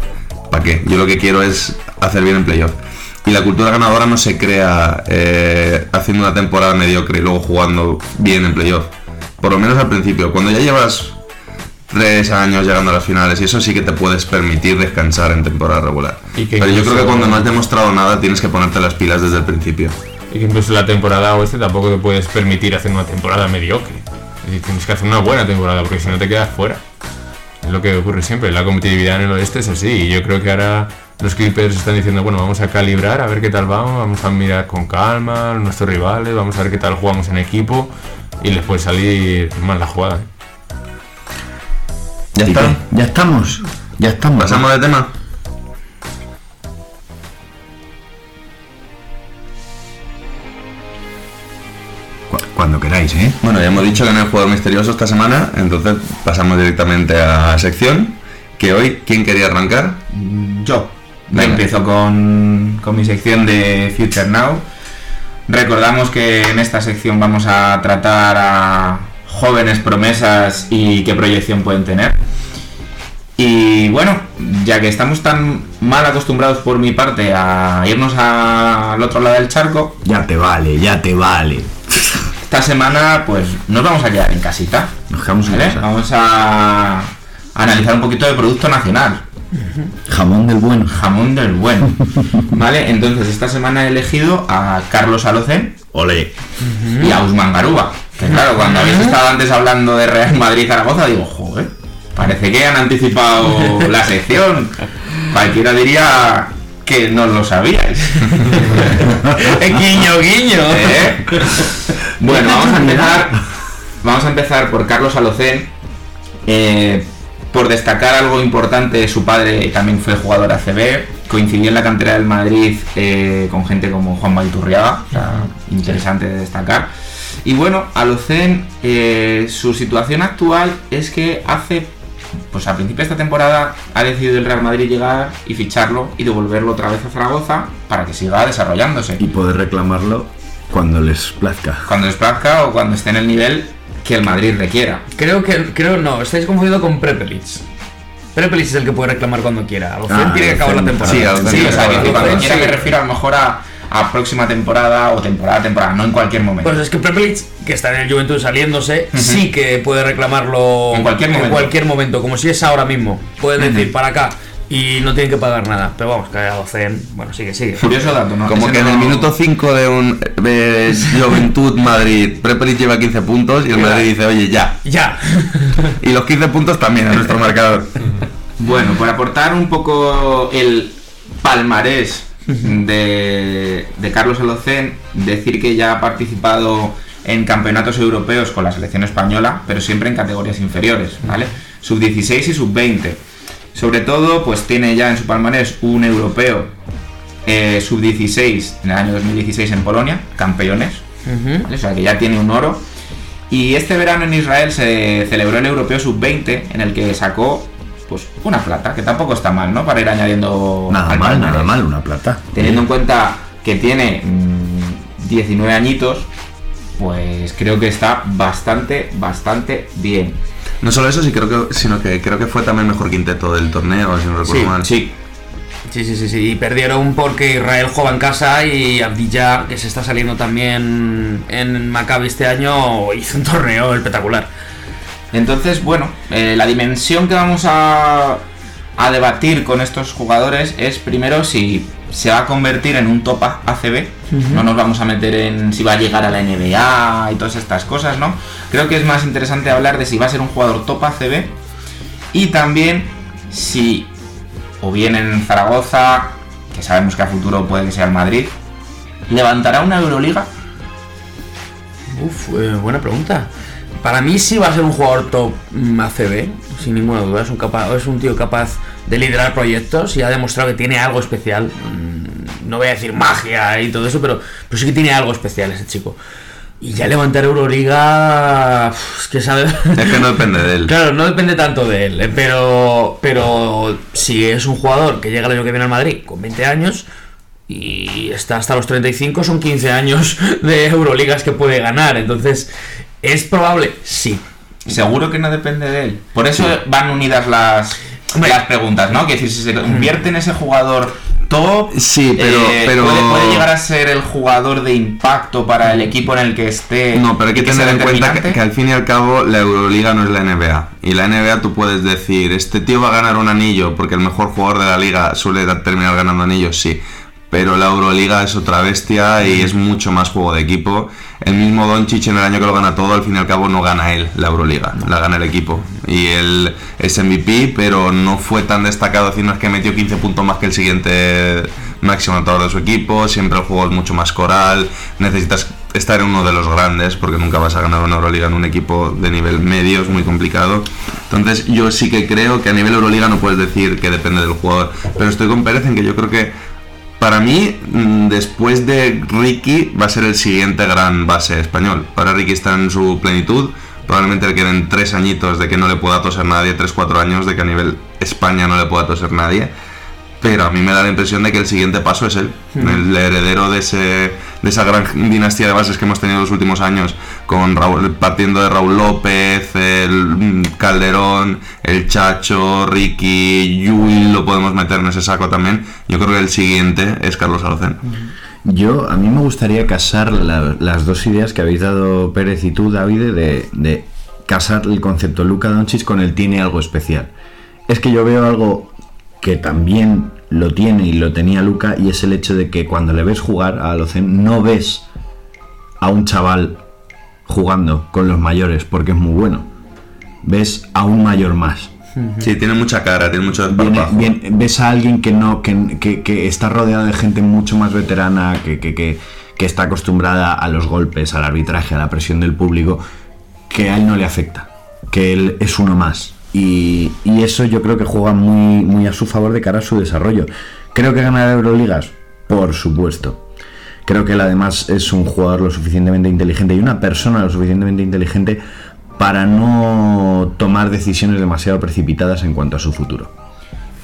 ¿Para qué? Yo lo que quiero es hacer bien en playoff. Y la cultura ganadora no se crea eh, haciendo una temporada mediocre y luego jugando bien en playoff. Por lo menos al principio. Cuando ya llevas tres años llegando a las finales y eso sí que te puedes permitir descansar en temporada regular. Y que Pero yo creo que cuando no has demostrado nada tienes que ponerte las pilas desde el principio. Y que incluso la temporada oeste tampoco te puedes permitir hacer una temporada mediocre. Es decir, tienes que hacer una buena temporada porque si no te quedas fuera. Es lo que ocurre siempre. La competitividad en el oeste es así. Y yo creo que ahora los Clippers están diciendo, bueno, vamos a calibrar, a ver qué tal vamos, vamos a mirar con calma nuestros rivales, vamos a ver qué tal jugamos en equipo y les puede salir mal la jugada. ¿Ya ¿Y está? qué? Ya estamos. Ya estamos. ¿Pasamos de tema? Cu- Cuando queráis, ¿eh? Bueno, ya hemos dicho que no hay jugador misterioso esta semana, entonces pasamos directamente a la sección. Que hoy, ¿quién quería arrancar? Yo. Venga. Empiezo con, con mi sección de Future Now. Recordamos que en esta sección vamos a tratar a jóvenes promesas y qué proyección pueden tener. Y bueno, ya que estamos tan mal acostumbrados por mi parte a irnos a- al otro lado del charco, Ya te vale, ya te vale. esta semana pues nos vamos a quedar en casita. Nos quedamos en ¿vale? casa. Vamos a, analizar un poquito de producto nacional. Jamón del bueno. Jamón del bueno. Vale, entonces esta semana he elegido a Carlos Alocen Ole. y a Usman Garuba. Que claro, cuando habéis estado antes hablando de Real Madrid Zaragoza, digo, joder, parece que han anticipado la sección. Cualquiera diría que no lo sabíais. guiño, guiño. ¿Eh? Bueno, vamos a empezar. Vamos a empezar por Carlos Alocén. Eh, por destacar algo importante, su padre también fue jugador ACB, coincidió en la cantera del Madrid eh, con gente como Juan Maiturriaga, o sea, interesante de destacar. Y bueno, Alocén, eh, su situación actual es que hace, pues a principio de esta temporada, ha decidido el Real Madrid llegar y ficharlo y devolverlo otra vez a Zaragoza para que siga desarrollándose Y poder reclamarlo cuando les plazca. cuando les plazca o cuando esté en el nivel que el Madrid requiera. Creo que, creo no, estáis confundiendo con Prepelic. Prepelic es el que puede reclamar cuando quiera. Alocen Ah, tiene que acabar la temporada. Sí, o sea, que cuando quiera me refiero a lo mejor a, a próxima temporada o temporada a temporada, no en cualquier momento. Pues es que Prepelic, que está en el Juventud saliéndose, sí que puede reclamarlo En cualquier momento. cualquier momento, como si es ahora mismo. Puede decir para acá y no tienen que pagar nada. Pero vamos, que Alocen, bueno, sigue, sigue. Curioso dato, ¿no? Como Ese que en el minuto 5 de un eh, Juventud Madrid, Prepelic lleva 15 puntos y el Madrid dice, oye, ya. Ya. Y los 15 puntos también a nuestro marcador. Bueno, por aportar un poco el palmarés de, de Carlos Alocén, decir que ya ha participado en campeonatos europeos con la selección española, pero siempre en categorías inferiores, ¿vale? Sub-16 y sub-20. Sobre todo, pues tiene ya en su palmarés un europeo eh, sub-16 en el año 2016 en Polonia, campeones, ¿vale? o sea que ya tiene un oro. Y este verano en Israel se celebró el Europeo Sub-20 en el que sacó pues una plata, que tampoco está mal, ¿no? Para ir añadiendo Nada al mal, nada mal, una plata. Teniendo en cuenta que tiene mm, 19 añitos, pues creo que está bastante, bastante bien. No solo eso, sí creo que, sino que creo que fue también mejor quinteto del torneo, si no recuerdo Sí, mal. sí. Sí, sí, sí, sí. Y perdieron porque Israel juega en casa y Abdillah, que se está saliendo también en Maccabi este año, hizo un torneo espectacular. Entonces, bueno, eh, la dimensión que vamos a, a debatir con estos jugadores es primero si se va a convertir en un top ACB. No nos vamos a meter en si va a llegar a la NBA y todas estas cosas, ¿no? Creo que es más interesante hablar de si va a ser un jugador top ACB y también si o bien en Zaragoza, que sabemos que a futuro puede que sea el Madrid, levantará una Euroliga. Uf, eh, buena pregunta. Para mí sí va a ser un jugador top mm, ACB, sin ninguna duda. Es un, capa- es un tío capaz de liderar proyectos y ha demostrado que tiene algo especial. Mm, No voy a decir magia y todo eso, pero, pero sí que tiene algo especial ese chico. Y ya levantar Euroliga... Es que sabe... Es que no depende de él. Claro, no depende tanto de él, eh, pero, pero si es un jugador que llega el año que viene al Madrid con 20 años y está hasta los 35, son 15 años de Euroligas que puede ganar. Entonces, ¿es probable? Sí. Seguro que no depende de él. Por eso van unidas las, las preguntas, ¿no? Que decir, si se convierte en ese jugador top, Sí, pero- eh, pero- puede, puede llegar a ser el jugador de impacto para el equipo en el que esté. No, pero hay que tener en cuenta que, que al fin y al cabo la Euroliga no es la NBA. Y la NBA tú puedes decir, este tío va a ganar un anillo porque el mejor jugador de la liga suele terminar ganando anillos, sí. Pero la Euroliga es otra bestia y es mucho más juego de equipo. El mismo Doncic en el año que lo gana todo, al fin y al cabo no gana él la Euroliga, la gana el equipo. Y él es MVP, pero no fue tan destacado, es decir, que metió 15 puntos más que el siguiente máximo anotador de su equipo, siempre el juego es mucho más coral, necesitas estar en uno de los grandes, porque nunca vas a ganar una Euroliga en un equipo de nivel medio, es muy complicado. Entonces yo sí que creo que a nivel Euroliga no puedes decir que depende del jugador, pero estoy con Pérez en que yo creo que para mí, mm, después de Ricky, va a ser el siguiente gran base español. Ahora Ricky está en su plenitud. Probablemente le queden tres añitos de que no le pueda toser nadie, tres, cuatro años de que a nivel España no le pueda toser nadie. Pero a mí me da la impresión de que el siguiente paso es él, el heredero de, ese, de esa gran dinastía de bases que hemos tenido en los últimos años, con Raúl, partiendo de Raúl López, el mm, Calderón, el Chacho, Ricky, Yui, lo podemos meter en ese saco también. Yo creo que el siguiente es Carlos Alocen. Yo, a mí me gustaría casar la- las dos ideas que habéis dado Pérez y tú, David, de, de casar el concepto Luca Doncic con el tiene algo especial. Es que yo veo algo que también lo tiene y lo tenía Luca y es el hecho de que cuando le ves jugar a Alocen no ves a un chaval jugando con los mayores porque es muy bueno. Ves a un mayor más. Sí, tiene mucha cara, tiene mucho Viene- desparpajo. viene- ves a alguien que no que, que- que está rodeado de gente mucho más veterana que, que- que- que está acostumbrada a los golpes al arbitraje a la presión del público que a él no le afecta que él es uno más y, y eso yo creo que juega muy muy a su favor de cara a su desarrollo creo que ganará Euroligas por supuesto creo que él además es un jugador lo suficientemente inteligente y una persona lo suficientemente inteligente para no tomar decisiones demasiado precipitadas en cuanto a su futuro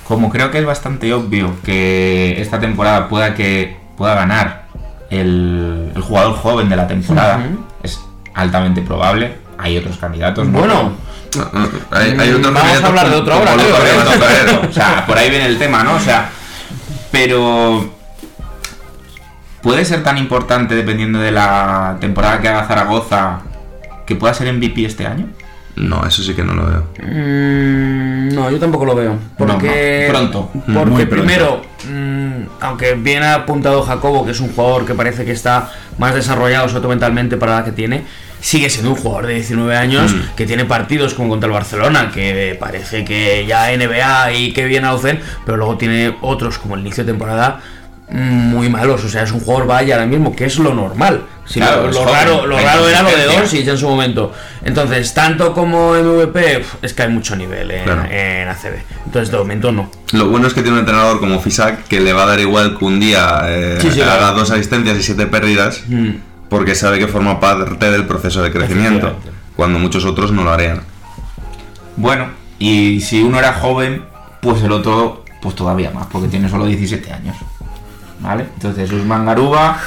Como creo que es bastante obvio que esta temporada pueda que pueda ganar el, el jugador joven de la temporada, es altamente probable. Hay otros candidatos. ¿no? Bueno, Hay, hay otros Vamos a hablar de otro ahora, ¿eh? o sea, por ahí viene el tema, ¿no? O sea, pero puede ser tan importante dependiendo de la temporada que haga Zaragoza que pueda ser MVP este año. No, eso sí que no lo veo. Mm, no, yo tampoco lo veo. Porque, No, no, pronto. Porque Muy pronto. primero, mm, aunque bien ha apuntado Jacobo, que es un jugador que parece que está más desarrollado, sobre todo mentalmente para la que tiene, sigue siendo un jugador de 19 años que tiene partidos como contra el Barcelona, que parece que ya NBA y que bien Aucen, pero luego tiene otros como el inicio de temporada mm, muy malos. O sea, es un jugador vaya ahora mismo, que es lo normal. Si Claro, lo, lo joven, raro, lo raro era lo de. Doncic en su momento. Entonces, tanto como MVP, es que hay mucho nivel en, Claro. en ACB. Entonces, de momento no. Lo bueno es que tiene un entrenador como Fisac que le va a dar igual que un día eh, Sí, sí, haga claro. dos asistencias y siete pérdidas, Mm. porque sabe que forma parte del proceso de crecimiento, cuando muchos otros no lo harían. Bueno, y si uno era joven, pues el otro, pues todavía más, porque tiene solo 17 años. ¿Vale? Entonces, Usman Garuba,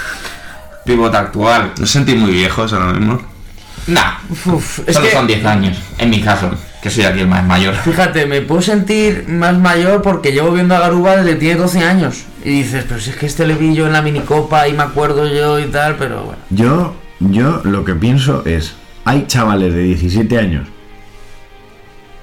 pivot actual. ¿No sentís muy viejos ahora mismo? Nah, Uf, es solo que- son 10 años, en mi caso. que soy aquí el más mayor. Fíjate, me puedo sentir más mayor porque llevo viendo a Garuba desde que tiene 12 años. Y dices, pero si es que este le vi yo en la minicopa y me acuerdo yo y tal, pero bueno. Yo, yo lo que pienso es, hay chavales de 17 años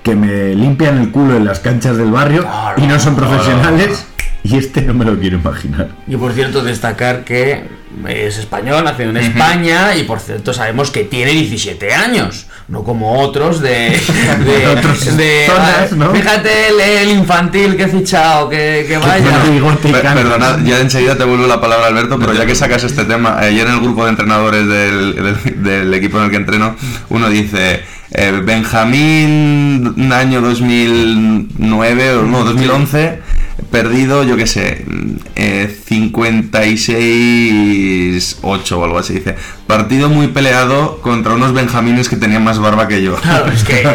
que me limpian el culo en las canchas del barrio y no son profesionales y este no me lo quiero imaginar. Y por cierto, destacar que es español, nacido en España y por cierto sabemos que tiene 17 años, no como otros de... de, Otros de- zonas, ¿no? Fíjate el, el infantil que he fichado, que, que vaya. Per- canas. Perdonad, ya enseguida te vuelvo la palabra Alberto, pero ya que sacas este tema, ayer en el grupo de entrenadores del, del- del equipo en el que entreno, uno dice eh, Benjamín año 2009 o no, 2011, perdido, yo qué sé, eh, 56-8 o algo así, dice, partido muy peleado contra unos benjamines que tenían más barba que yo. Claro, es que...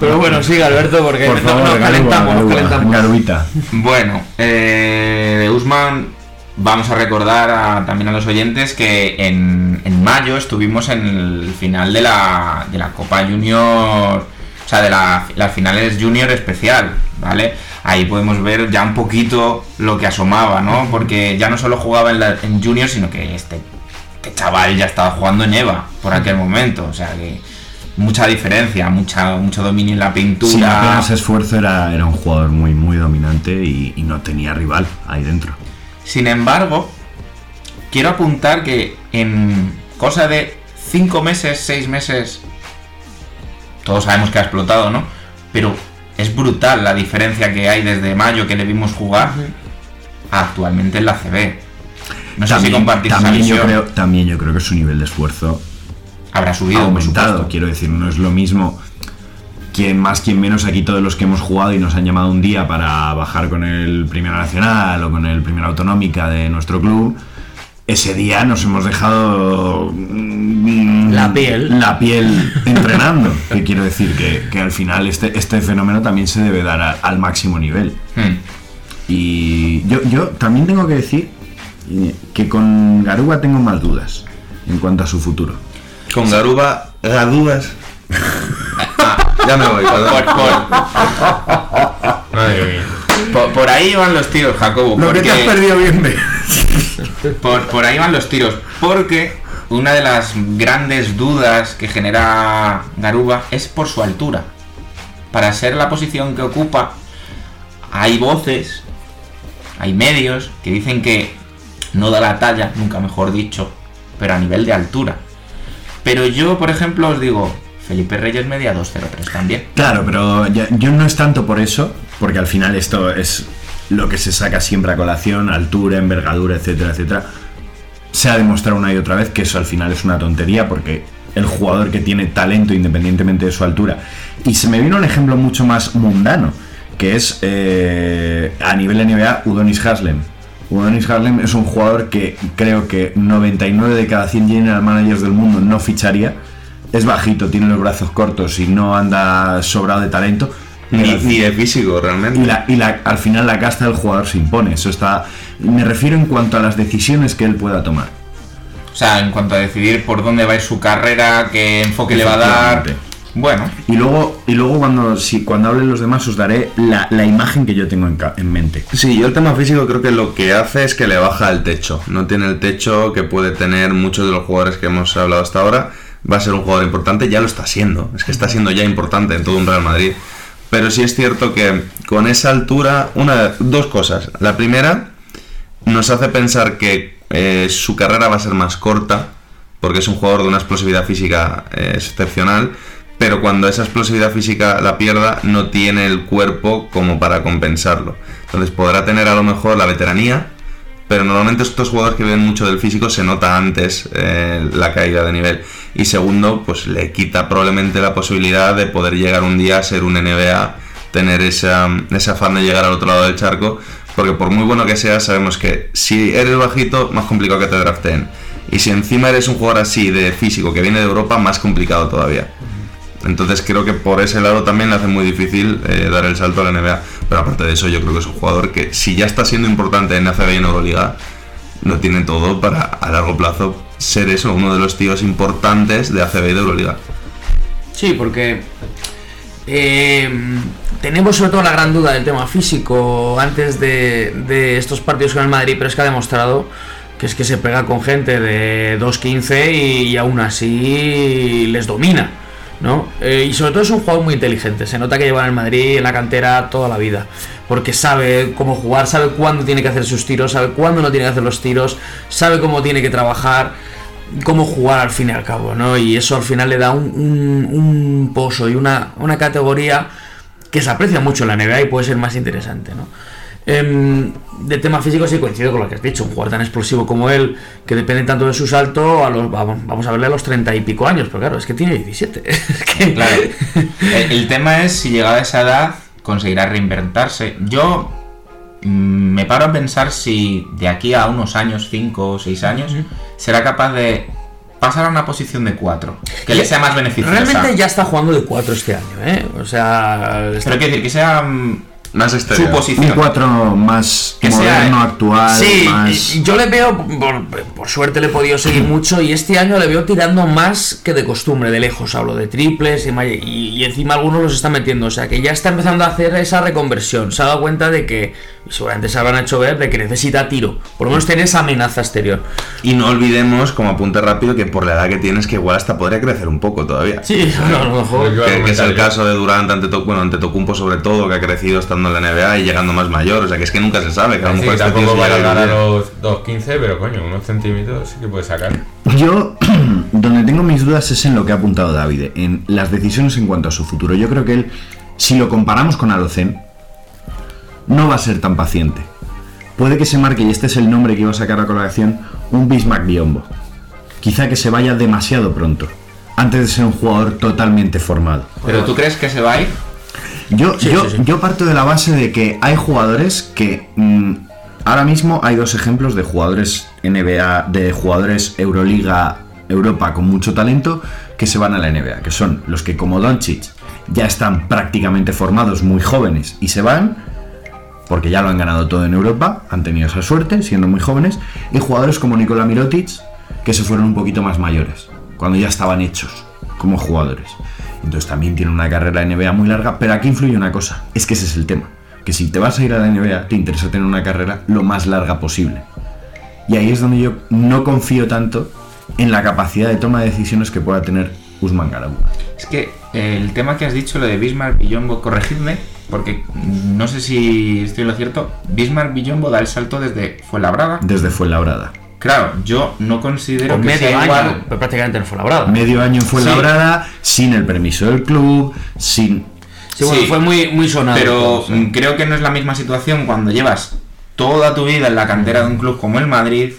pero bueno, sigue Alberto porque Por no- favor, nos calentamos, nos calentamos. Garubita. Bueno, eh, de Usman vamos a recordar a- también a los oyentes que en, en mayo estuvimos en el final de la, de la Copa Junior, o sea, de la- las finales Junior especial, ¿vale? Ahí podemos ver ya un poquito lo que asomaba, ¿no? Porque ya no solo jugaba en, la- en Junior, sino que este, este chaval ya estaba jugando en EVA por aquel momento, o sea que mucha diferencia, mucha, mucho dominio en la pintura. Sin apenas esfuerzo era, era un jugador muy muy dominante y, y no tenía rival ahí dentro. Sin embargo, quiero apuntar que en cosa de 5 meses, 6 meses, todos sabemos que ha explotado, ¿no? Pero es brutal la diferencia que hay desde mayo que le vimos jugar a actualmente en la CB. No sé si compartís esa también yo visión. creo también yo creo que su nivel de esfuerzo Habrá ha subido, por aumentado. Quiero decir, no es lo mismo quien más, quien menos aquí todos los que hemos jugado y nos han llamado un día para bajar con el Primera Nacional o con el Primera Autonómica de nuestro club. Ese día nos hemos dejado mm, La piel. la piel entrenando. que quiero decir que, que al final este, este fenómeno también se debe dar a- al máximo nivel. Hmm. Y yo, yo también tengo que decir que con Garuba tengo más dudas en cuanto a su futuro. Con Garuba, Gadugas. ya me voy, perdón. Por, por- Madre mía. por- por ahí van los tiros, Jacobo. porque- bien ve. Por, ahí van los tiros, porque una de las grandes dudas que genera Garuba es por su altura. Para ser la posición que ocupa, hay voces, hay medios que dicen que no da la talla, nunca mejor dicho, pero a nivel de altura. Pero yo, por ejemplo, os digo, Felipe Reyes media 203 también. Claro, pero yo no es tanto por eso, porque al final esto es lo que se saca siempre a colación, altura, envergadura, etcétera, etcétera. Se ha demostrado una y otra vez que eso al final es una tontería, porque el jugador que tiene talento independientemente de su altura. Y se me vino un ejemplo mucho más mundano, que es eh, a nivel NBA Udonis Haslem. Udonis Haslem es un jugador que creo que 99 de cada 100 general managers del mundo no ficharía. Es bajito, tiene los brazos cortos y no anda sobrado de talento. Ni, ni de físico, realmente. y, la, y la- al final la casta del jugador se impone. Eso está. Me refiero en cuanto a las decisiones que él pueda tomar. O sea, en cuanto a decidir por dónde va a ir su carrera, qué enfoque le va a dar. Bueno, Y luego, y luego cuando, si, cuando hablen los demás os daré la, la imagen que yo tengo en, en mente. Sí, yo el tema físico creo que lo que hace es que le baja el techo. No tiene el techo que puede tener muchos de los jugadores que hemos hablado hasta ahora. Va a ser un jugador importante, ya lo está siendo. Es que está siendo ya importante en todo un Real Madrid. Pero sí es cierto que con esa altura, una, dos cosas. La primera, nos hace pensar que eh, su carrera va a ser más corta, porque es un jugador de una explosividad física eh, excepcional, pero cuando esa explosividad física la pierda, no tiene el cuerpo como para compensarlo. Entonces podrá tener a lo mejor la veteranía, pero normalmente estos jugadores que viven mucho del físico se nota antes eh, la caída de nivel. Y segundo, pues le quita probablemente la posibilidad de poder llegar un día a ser un NBA, tener esa, ese afán de llegar al otro lado del charco, porque por muy bueno que seas, sabemos que si eres bajito, más complicado que te drafteen. Y si encima eres un jugador así de físico que viene de Europa, más complicado todavía. Entonces creo que por ese lado también le hace muy difícil eh, dar el salto a la NBA. Pero aparte de eso, yo creo que es un jugador que si ya está siendo importante en ACB y en Euroliga, lo tiene todo para a largo plazo ser eso, uno de los tíos importantes de ACB y de Euroliga. Sí, porque eh, tenemos sobre todo la gran duda del tema físico antes de, estos partidos con el Madrid, pero es que ha demostrado que es que se pega con gente de 2.15 y, y aún así les domina. ¿No? Eh, y sobre todo es un jugador muy inteligente. Se nota que lleva en el Madrid en la cantera toda la vida. Porque sabe cómo jugar, sabe cuándo tiene que hacer sus tiros, sabe cuándo no tiene que hacer los tiros, sabe cómo tiene que trabajar, cómo jugar al fin y al cabo, ¿no? Y eso al final le da un, un- pozo y una, una categoría que se aprecia mucho en la NBA y puede ser más interesante, ¿no? Em, de tema físico sí coincido con lo que has dicho, un jugador tan explosivo como él, que depende tanto de su salto, a los, vamos, vamos a verle a los 30 y pico años, pero claro, es que tiene 17. Es que- Claro. El, el tema es si llegado a esa edad conseguirá reinventarse. Yo mm, me paro a pensar si de aquí a unos años, 5 o 6 años, será capaz de pasar a una posición de 4, que le sea más beneficiosa. Realmente ya está jugando de 4 este año, ¿eh? O sea, está- Pero quiero decir que sea mm, Más su exterior. Un posición. 4 más Que sea- moderno, actual, Sí, más... yo le veo, por, por suerte le he podido seguir mucho y este año le veo tirando más que de costumbre, de lejos hablo de triples y, y- y encima algunos los está metiendo, o sea que ya está empezando a hacer esa reconversión, se ha dado cuenta de que, y seguramente se habrán hecho ver, de que necesita tiro, por lo menos tiene esa amenaza exterior. Y no olvidemos, como apunte rápido, que por la edad que tienes, que igual hasta podría crecer un poco todavía. Sí, a lo mejor. Que, que es el caso de Durant ante, bueno, ante Tocumpo sobre todo, que ha crecido estando en la NBA y llegando más mayor. O sea, que es que nunca se sabe. Que a lo Sí, mejor este tampoco se va a llega llegar a los 2.15, pero coño, unos centímetros sí que puede sacar. Yo, donde tengo mis dudas es en lo que ha apuntado David, en las decisiones en cuanto a su futuro. Yo creo que él, si lo comparamos con Alocen, no va a ser tan paciente. Puede que se marque, y este es el nombre que iba a sacar a colación, un Bismarck Biombo. Quizá que se vaya demasiado pronto, antes de ser un jugador totalmente formado. Pero tú crees que se va a ir? Yo, Sí, yo, sí, sí. yo parto de la base de que hay jugadores que mm, ahora mismo hay dos ejemplos de jugadores NBA, de jugadores Euroliga, Europa con mucho talento que se van a la NBA, que son los que como Doncic ya están prácticamente formados, muy jóvenes y se van porque ya lo han ganado todo en Europa, han tenido esa suerte siendo muy jóvenes, y jugadores como Nikola Mirotic que se fueron un poquito más mayores, cuando ya estaban hechos como jugadores. Entonces también tienen una carrera NBA muy larga, pero aquí influye una cosa, es que ese es el tema, que si te vas a ir a la NBA te interesa tener una carrera lo más larga posible. Y ahí es donde yo no confío tanto en la capacidad de toma de decisiones que pueda tener Usman Garabu. Es que eh, el tema que has dicho, lo de Bismarck Villombo, corregidme, porque no sé si estoy en lo cierto. Bismarck Villombo da el salto desde Fuenlabrada. Desde Fuenlabrada. Claro, yo no considero Con que medio sea año, igual. pero prácticamente labrada. Medio año en Fuenlabrada, sin el permiso del club, sin Sí, bueno, Sí. fue muy, muy sonado. Pero sí. creo que no es la misma situación cuando llevas toda tu vida en la cantera de un club como el Madrid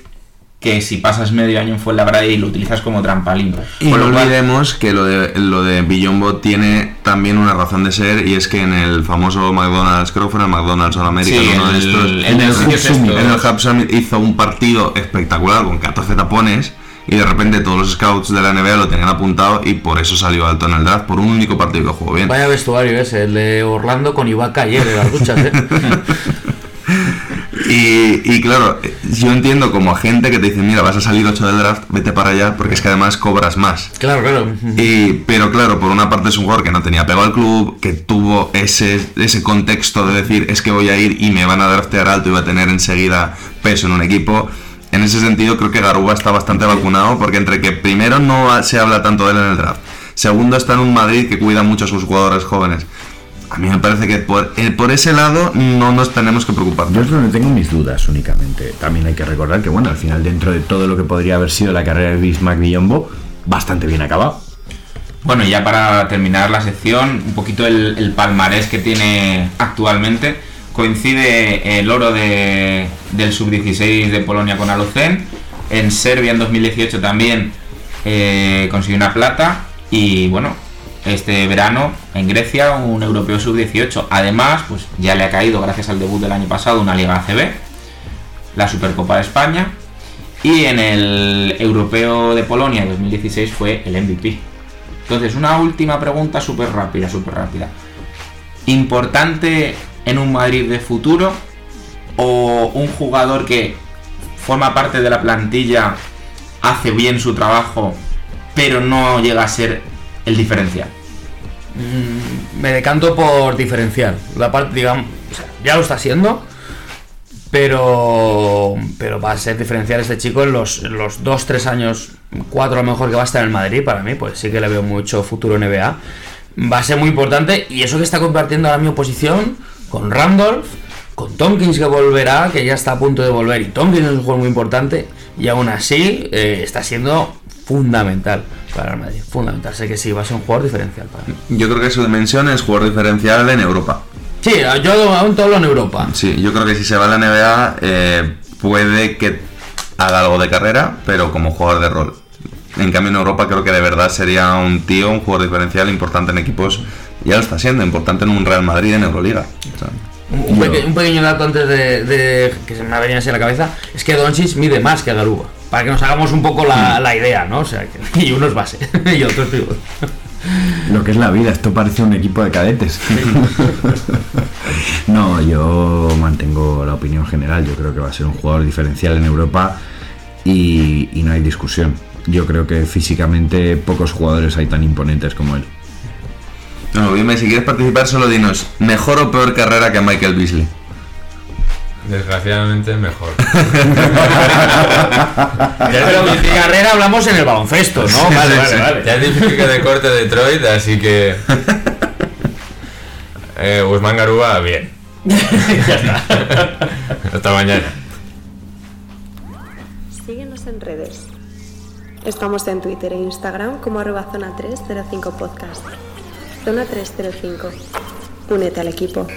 que si pasas medio año en Fuenlabrada y lo utilizas como trampalín. Y no cual- olvidemos que lo de, lo de Billombo tiene también una razón de ser y es que en el famoso McDonald's, creo que fue en el McDonald's All American, Sí, uno de estos, en el sitio Hub sexto. Summit, en el Hub Summit hizo un partido espectacular con 14 tapones y de repente todos los scouts de la NBA lo tenían apuntado y por eso salió alto en el draft por un único partido que jugó bien. Vaya vestuario ese, el de Orlando con Ibaka ayer de las duchas, ¿eh? Y, y claro, yo entiendo como agente que te dicen, mira, vas a salir 8 del draft, vete para allá porque es que además cobras más. claro, claro. Y, pero claro, por una parte es un jugador que no tenía pego al club, que tuvo ese, ese contexto de decir es que voy a ir y me van a draftear alto y voy a tener enseguida peso en un equipo. En ese sentido creo que Garuba está bastante vacunado porque entre que primero no se habla tanto de él en el draft, segundo está en un Madrid que cuida mucho a sus jugadores jóvenes. A mí me parece que por, eh, por ese lado no nos tenemos que preocupar. Yo es donde tengo mis dudas únicamente. También hay que recordar que, bueno, al final, dentro de todo lo que podría haber sido la carrera de Bismarck Villombo, bastante bien acabado. Bueno, y ya para terminar la sección, un poquito el, el palmarés que tiene actualmente. Coincide el oro de- del sub-16 de Polonia con Alocen. En Serbia en 2018 también eh, consiguió una plata. Y bueno, este verano en Grecia un europeo sub-18. Además, pues ya le ha caído, gracias al debut del año pasado, una Liga ACB, la Supercopa de España. Y en el europeo de Polonia 2016 fue el MVP. Entonces, una última pregunta súper rápida, súper rápida. ¿Importante en un Madrid de futuro o un jugador que forma parte de la plantilla, hace bien su trabajo, pero no llega a ser el diferencial? mm, me decanto por diferencial. La parte, digamos, ya lo está haciendo, pero pero va a ser diferencial este chico en los, en los 2-3 años, 4 a lo mejor que va a estar en el Madrid, para mí, pues sí que le veo mucho futuro en NBA. Va a ser muy importante y eso que está compartiendo ahora mi oposición con Randolph, con Tompkins que volverá, que ya está a punto de volver y Tompkins es un jugador muy importante y aún así eh, está siendo fundamental para el Madrid, fundamental. Sé que sí, va a ser un jugador diferencial para mí. Yo creo que su dimensión es jugador diferencial en Europa. Sí, yo aún todo hablo en Europa. Sí, yo creo que si se va a la NBA eh, puede que haga algo de carrera, pero como jugador de rol. En cambio en Europa creo que de verdad sería un tío, un jugador diferencial importante en equipos. Ya lo está siendo, importante en un Real Madrid en Euroliga. O sea, Un, un peque- un pequeño dato antes de, de- que se me ha venido así a la cabeza es que Doncic mide más que Garuba. Para que nos hagamos un poco la, la idea, ¿no? O sea, que, y uno es base y otro es pivot. Lo que es la vida, esto parece un equipo de cadetes. no, yo mantengo la opinión general. Yo creo que va a ser un jugador diferencial en Europa y, y no hay discusión. Yo creo que físicamente pocos jugadores hay tan imponentes como él. no, dime, si quieres participar solo dinos, ¿mejor o peor carrera que Michael Beasley? Desgraciadamente mejor. Pero de carrera hablamos en el baloncesto, ¿no? Sí, vale, sí, vale, vale. Ya difícil que de corte Detroit, así que. Eh, Usman Garuba, bien. Hasta mañana. Síguenos en redes. Estamos en Twitter e Instagram como arroba zona 305 podcast. Zona 305. Únete al equipo.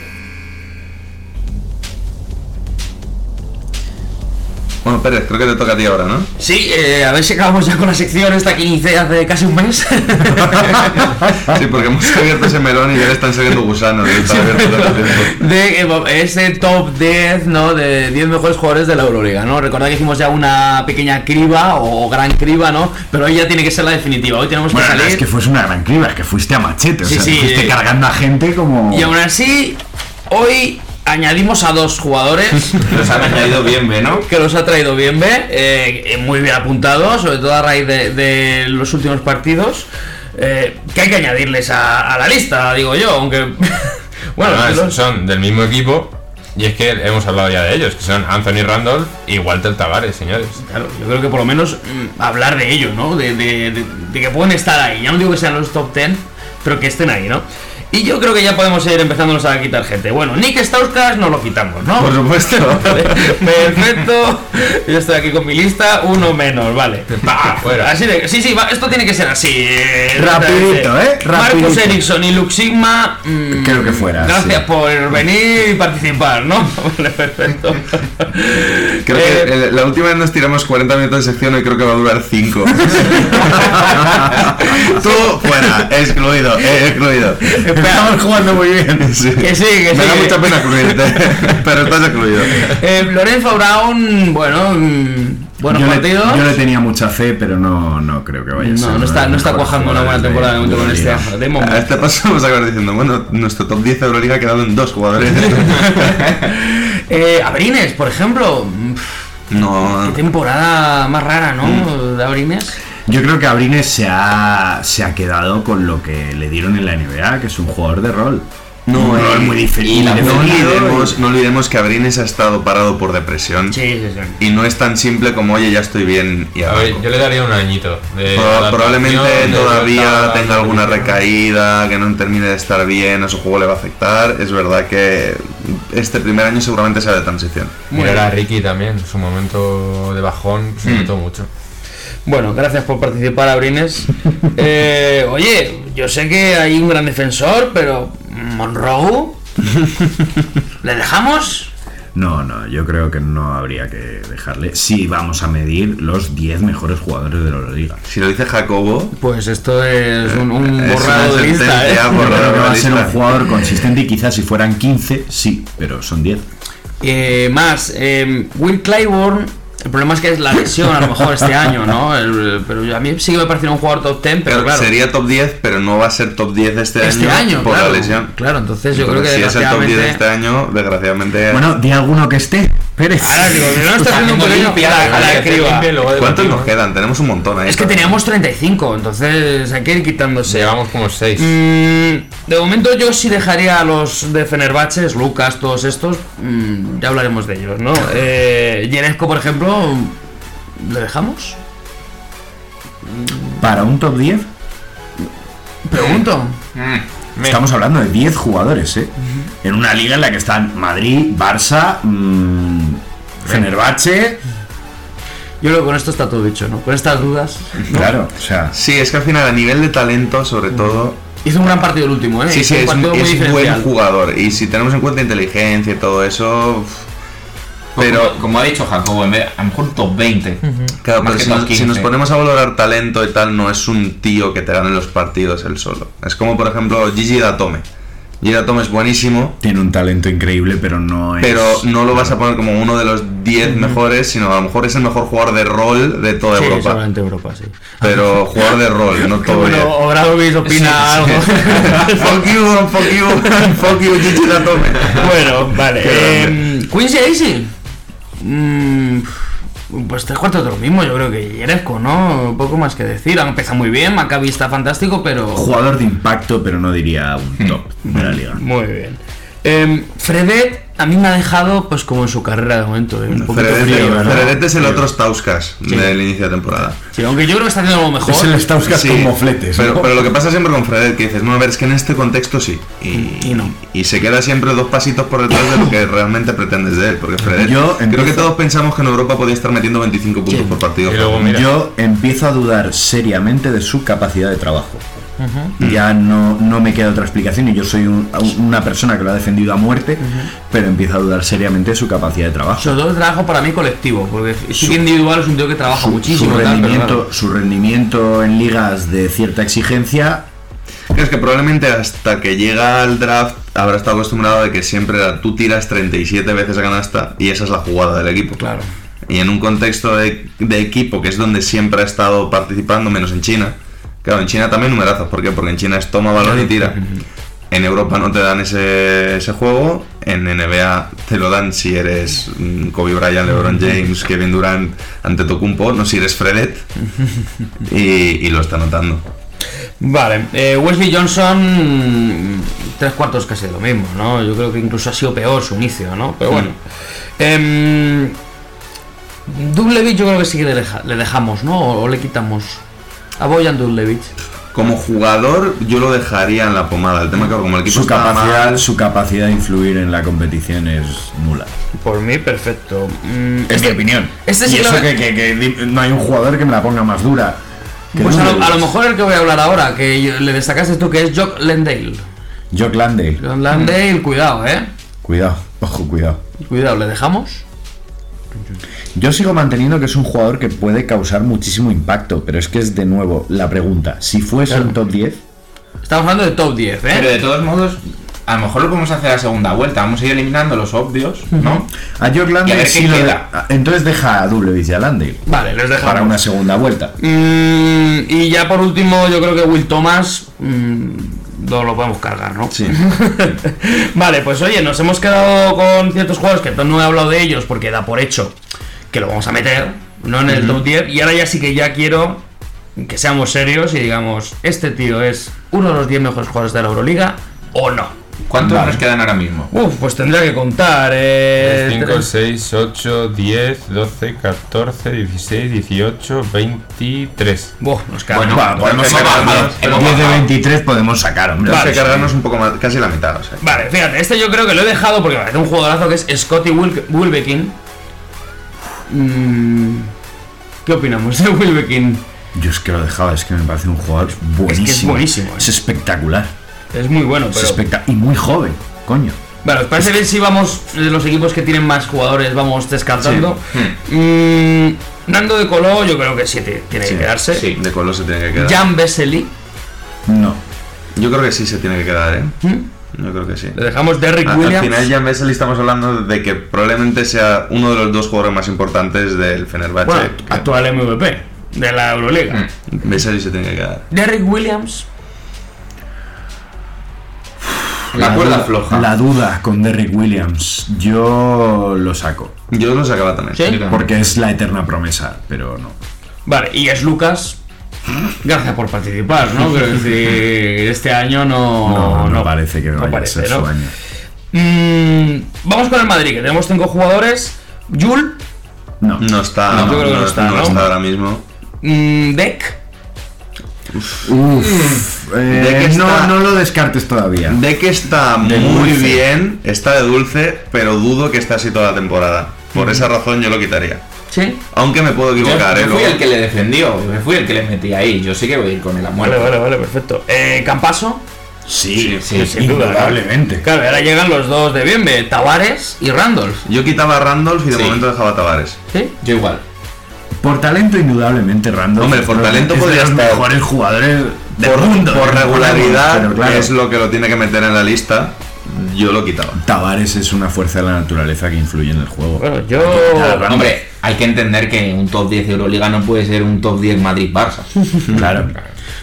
Bueno, Pérez, creo que te toca a ti ahora, ¿no? Sí, eh, a ver si acabamos ya con la sección esta que inicié hace casi un mes. Sí, porque hemos abierto ese melón y ya le están saliendo gusanos. tanto tiempo. de eh, ese top 10, ¿no? De 10 mejores jugadores de la Euroliga, ¿no? Recordad que hicimos ya una pequeña criba o gran criba, ¿no? Pero hoy ya tiene que ser la definitiva. Hoy tenemos que Bueno, no salir. es que fuese una gran criba, es que fuiste a machete, o Sí, sea, sí, fuiste eh. cargando a gente como... Y aún así, hoy añadimos a dos jugadores Los han añadido bien, ¿ve, no? que los ha traído bien B, eh, eh, muy bien apuntados, sobre todo a raíz de, de los últimos partidos. eh, que hay que añadirles a, a la lista, digo yo, aunque. bueno, Además, los- son del mismo equipo. Y es que hemos hablado ya de ellos, que son Anthony Randolph y Walter Tavares, señores. Claro, yo creo que por lo menos mm, hablar de ellos, ¿no? De, de- de- de que pueden estar ahí. Ya no digo que sean los top 10, pero que estén ahí, ¿no? Y yo creo que ya podemos ir empezándonos a quitar gente. Bueno, Nick Stauskas nos lo quitamos, ¿no? Por supuesto. Perfecto. Yo estoy aquí con mi lista, uno menos, vale. Pa, fuera. Así de, sí, sí, va, esto tiene que ser así. eh, Rapidito, ¿eh? Marcus Rapidito. Ericsson y Lux Sigma. mm, Creo que fuera, Gracias sí. por venir y participar, ¿no? Vale, perfecto. Creo Eh, que eh, la última vez nos tiramos 40 minutos de sección y creo que va a durar 5. Tú fuera, excluido, eh, excluido. Estamos jugando muy bien. Sí. Que sí, que Me sí. da mucha pena excluirte, pero estás excluido. Eh, Lorenzo Brown, bueno, mm, buenos yo, le, partidos. yo le tenía mucha fe, pero no, no creo que vaya a ser. no, no uno está, no está cuajando una buena temporada de momento con este de A momento. este paso vamos a acabar diciendo, bueno, nuestro top 10 de Euroliga ha quedado en dos jugadores. eh, Abrines, por ejemplo. mm, Qué No, temporada más rara, ¿no? De Abrines. Yo creo que Abrines se ha, se ha quedado con lo que le dieron en la NBA, que es un jugador de rol. no, un rol eh, muy diferente. no olvidemos, no olvidemos que Abrines ha estado parado por depresión. Sí, sí, sí. Y no es tan simple como, oye, ya estoy bien y A ver, yo le daría un añito. De Pro- probablemente de todavía tenga la alguna recaída, que no termine de estar bien, a su juego le va a afectar. Es verdad que este primer año seguramente sea de transición. Mirar a Ricky también, su momento de bajón se notó mucho. Bueno, gracias por participar, Abrines. Eh, oye, yo sé que hay un gran defensor, pero Monroe. ¿Le dejamos? No, no, yo creo que no habría que dejarle. Si vamos a medir los 10 mejores jugadores de la Liga. Si lo dice Jacobo, Pues esto es un, un Es borrado de lista, ¿eh? que va a ser un jugador consistente y quizás si fueran 15, sí, pero son 10. Eh, más, eh, Will Clyburn El problema es que es la lesión a lo mejor este año, ¿no? El- pero yo- a mí sí que me pareció un jugador top 10, pero Pero claro. Sería top 10, pero no va a ser top 10 este, este año, año, por claro. la lesión. Claro, entonces yo creo que Entonces, si es el top 10 de este desgraciadamente. año, desgraciadamente. Bueno, di alguno que esté, Pérez. Ahora digo, no está haciendo un pequeño limpia, a la- a la hay que hacer criba. limpia y luego ¿Cuántos nos quedan? Tenemos un montón ahí. Es que para- teníamos 35, entonces hay que ir quitándose. Llevamos como 6. Mm, de momento yo sí dejaría a los de Fenerbahce, Lucas, todos estos, mm, ya hablaremos de ellos, ¿no? Eh, Yeresco, por ejemplo, ¿le dejamos? Para un top 10, Pregunto. estamos hablando de 10 jugadores, ¿eh? En una liga en la que están Madrid, Barça, mm, Fenerbahce. Yo creo que con esto está todo dicho, ¿no? Con estas dudas. Claro, o sea, Sí, es que al final, a nivel de talento, sobre todo. Hizo un gran partido el último, ¿eh? Sí, sí, un es, es buen jugador. Y si tenemos en cuenta inteligencia y todo eso. Pero, como, ha dicho Jacobo, en vez- a lo mejor top 20. claro, pero si nos, si 15. nos ponemos a valorar talento y tal, no es un tío que te gane los partidos él solo. Es como, por ejemplo, Gigi Datome. Gigi Datome es buenísimo, tiene un talento increíble, pero no es. pero no lo vas a poner como uno de los 10 mejores, sino a lo mejor es el mejor jugador de rol de toda Sí, Europa. seguramente Europa, sí. Pero jugador de rol, no todo bueno. Obradovic opina algo. fuck you, fuck you, fuck you, Gigi Datome. bueno, vale. Eh, Quincy Acey. Mm, pues tres cuartos de lo mismo, yo creo que Yeresco, ¿no? Poco más que decir. Empieza muy bien, Maccabi está fantástico, pero. Jugador de impacto, pero no diría un top de la liga. Muy bien. Eh, Fredet a mí me ha dejado pues como en su carrera de momento, eh, un poquito Fredette, frío, ¿no? Fredette es el otro Stauskas del inicio de temporada. Sí, aunque yo creo que está haciendo algo mejor. Es el Stauskas Sí, con mofletes. Pero, ¿no? pero lo que pasa siempre con Fredette, que dices, no, a ver, es que en este contexto sí. Y, Y no. y se queda siempre dos pasitos por detrás de lo que realmente pretendes de él. Porque Fredette, Yo creo empiezo- que todos pensamos que en Europa podía estar metiendo 25 puntos por partido. Y luego, mira. Yo empiezo a dudar seriamente de su capacidad de trabajo. Ya no, no me queda otra explicación y yo soy un- una persona que lo ha defendido a muerte, pero empiezo a dudar seriamente de su capacidad de trabajo. Sobre todo el trabajo para mí colectivo, porque que individual es un tío que trabaja Su, muchísimo. su tal, rendimiento, claro. su rendimiento en ligas de cierta exigencia Es que probablemente hasta que llega al draft habrá estado acostumbrado de que siempre era, tú tiras 37 veces a canasta y esa es la jugada del equipo. Claro. Y en un contexto de, de equipo que es donde siempre ha estado participando, menos en China. Claro, en China también numerazos. ¿Por qué? Porque en China es toma balón y tira. En Europa no te dan ese, ese juego. En NBA te lo dan si eres mm, Kobe Bryant, LeBron James, Kevin Durant, Antetokounmpo, no si eres Fredet. Y, lo está notando. Vale, eh, Wesley Johnson, tres cuartos casi de lo mismo, ¿no? Yo creo que incluso ha sido peor su inicio, ¿no? Pero bueno. Em, Dublevich yo creo que sí que le, deja- le dejamos, ¿no? O le quitamos. A Boyan Dublevich. Como jugador, yo lo dejaría en la pomada. El tema que como el equipo su está capacidad, mal, su capacidad de influir en la competición es nula. Por mí, perfecto. Mm, Es mi opinión. Este y eso lo- que, que- que di- no hay un jugador que me la ponga más dura. Pues a lo, Dublevich. a lo mejor el que voy a hablar ahora, que yo- le destacaste tú, que es Jock Landale. Jock Landale. Jock Landale, cuidado, ¿eh? Cuidado, ojo, cuidado. Cuidado, ¿le dejamos? Yo sigo manteniendo que es un jugador que puede causar muchísimo impacto, pero es que es de nuevo la pregunta. Si fuese Claro. un top 10, Estamos hablando de top 10, Pero ¿eh? de todos modos, a lo mejor lo podemos hacer a segunda vuelta. Vamos a ir eliminando los obvios, ¿no? a Jock Y a Landale ver sí qué lo de- Entonces deja a Dublevich y a Landale Vale, les dejamos. para una segunda vuelta. Mm, y ya por último, yo creo que Will Thomas mm, no lo podemos cargar, ¿no? Sí. vale, pues oye, nos hemos quedado con ciertos jugadores que no he hablado de ellos porque da por hecho que lo vamos a meter, no en el top 10. Y ahora ya sí que ya quiero que seamos serios y digamos, este tío es uno de los 10 mejores jugadores de la Euroliga o no. ¿Cuántos Vale. nos quedan ahora mismo? Uf, pues tendría que contar. Eh, 5, tres- 6, 8, 10, 12, 14, 16, 18, 23. Buah, nos queda. Bueno, Va, podemos sacar bajado, hemos 10 de bajado. 23 podemos sacar, hombre. Hay que cargarnos un poco más, casi la mitad. O sea. Vale, fíjate, este yo creo que lo he dejado porque me parece un jugadorazo que es Scotty Wil- Wilbekin. Mm, ¿Qué opinamos de Wilbekin? Yo es que lo dejaba, es que me parece un jugador buenísimo. buenísimo, ¿eh? Es espectacular. Es muy bueno, Es pero. espectac- y muy joven, coño. Bueno, ¿os parece bien si vamos de los equipos que tienen más jugadores, vamos descartando? Mm, Nando de Coló, yo creo que sí tiene que quedarse. Sí, de Colo se tiene que quedar. Jan Vesely. No. Yo creo que sí se tiene que quedar, ¿eh? Yo creo que sí. Le dejamos Derrick A- Al Williams. final ya en Vesely estamos hablando de que probablemente sea uno de los dos jugadores más importantes del Fenerbahce. bueno, que actual MVP de la Euroliga. Vesely se tiene que quedar. Derrick Williams. La cuerda duda- floja. La duda con Derrick Williams. Yo lo saco. Yo lo sacaba también. ¿Sí? Porque es la eterna promesa, pero no. Vale, y es Lucas. Gracias por participar, ¿no? Quiero decir, este año no. No, no, parece que vaya a parece, ser ¿no? su año. Mm, vamos con el Madrid, que tenemos cinco jugadores. Jul, No. No está, No, yo creo que no está, ¿no? ahora mismo. mm, Deck, Uf, eh, ¿De qué no, está? no lo descartes todavía. De que está De muy dulce. bien, está de dulce, pero dudo que esté así toda la temporada. Por esa razón yo lo quitaría. ¿sí? Aunque me puedo equivocar, yo ¿eh? fui Luego- el que le defendió, yo fui el que le metí ahí. Yo sí que voy a ir con el a muerte. Vale, vale, vale, perfecto. Eh, Campaso, Sí, sí, sin duda, indudablemente. claro, ahora llegan los dos de Bienve, Tavares y Randolph. Yo quitaba a Randolph y de Sí. momento dejaba a Tavares. ¿Sí? Yo igual. Por talento, indudablemente, Randolph. Hombre, por de- talento es de podría los estar. mejores jugadores del Por, mundo. por ¿eh? regularidad, claro, que es lo que lo tiene que meter en la lista, yo lo quitaba. Tavares es una fuerza de la naturaleza que influye en el juego. Bueno, yo. Randolph. Hombre, hay que entender que un top 10 de Euroliga no puede ser un top 10 Madrid-Barça. Claro.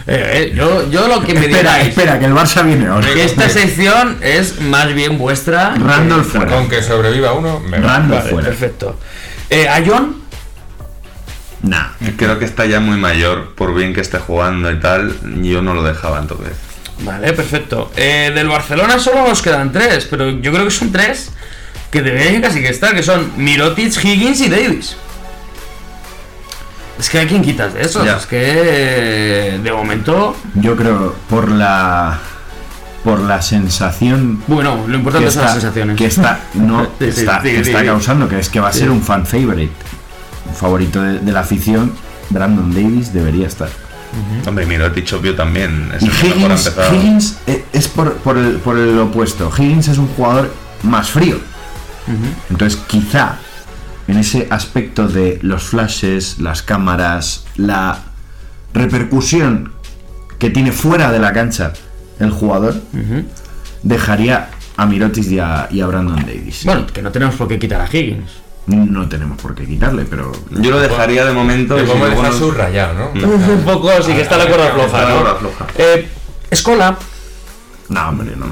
Eh, eh, yo, yo lo que me Espera, digáis. espera, que el Barça viene ahora. que esta sección es más bien vuestra. Randolph fuera. Con que sobreviva uno, me va. Randolph Vale, fuera. perfecto. Eh, a John, Nah. Creo que está ya muy mayor, por bien que esté jugando y tal, yo no lo dejaba entonces. Vale, perfecto. Eh, del Barcelona solo nos quedan tres, pero yo creo que son tres que deberían casi que estar, que son Mirotic, Higgins y Davis. Es que hay quien quitas de esos. Ya. Es que eh, de momento, Yo creo por la por la sensación bueno, lo importante son está, las sensaciones. que está no Sí, sí, está, sí, que sí, está sí. causando que es que va a ser un fan favorite, favorito de, de la afición. Brandon Davis debería estar. Hombre, Mirotic obvio también es Y el Higgins, eh, es por, por el, por el opuesto. Higgins es un jugador más frío. Entonces, quizá en ese aspecto de los flashes, las cámaras, la repercusión que tiene fuera de la cancha el jugador, dejaría a Mirotic y a, y a Brandon Davis. Bueno, que no tenemos por qué quitar a Higgins. No tenemos por qué quitarle, pero Yo lo dejaría de momento. Si luego dejar no- subrayado, ¿no? Un poco, sí que está la cuerda floja, la ¿no? cuerda floja. Eh, Escola. no, hombre, no.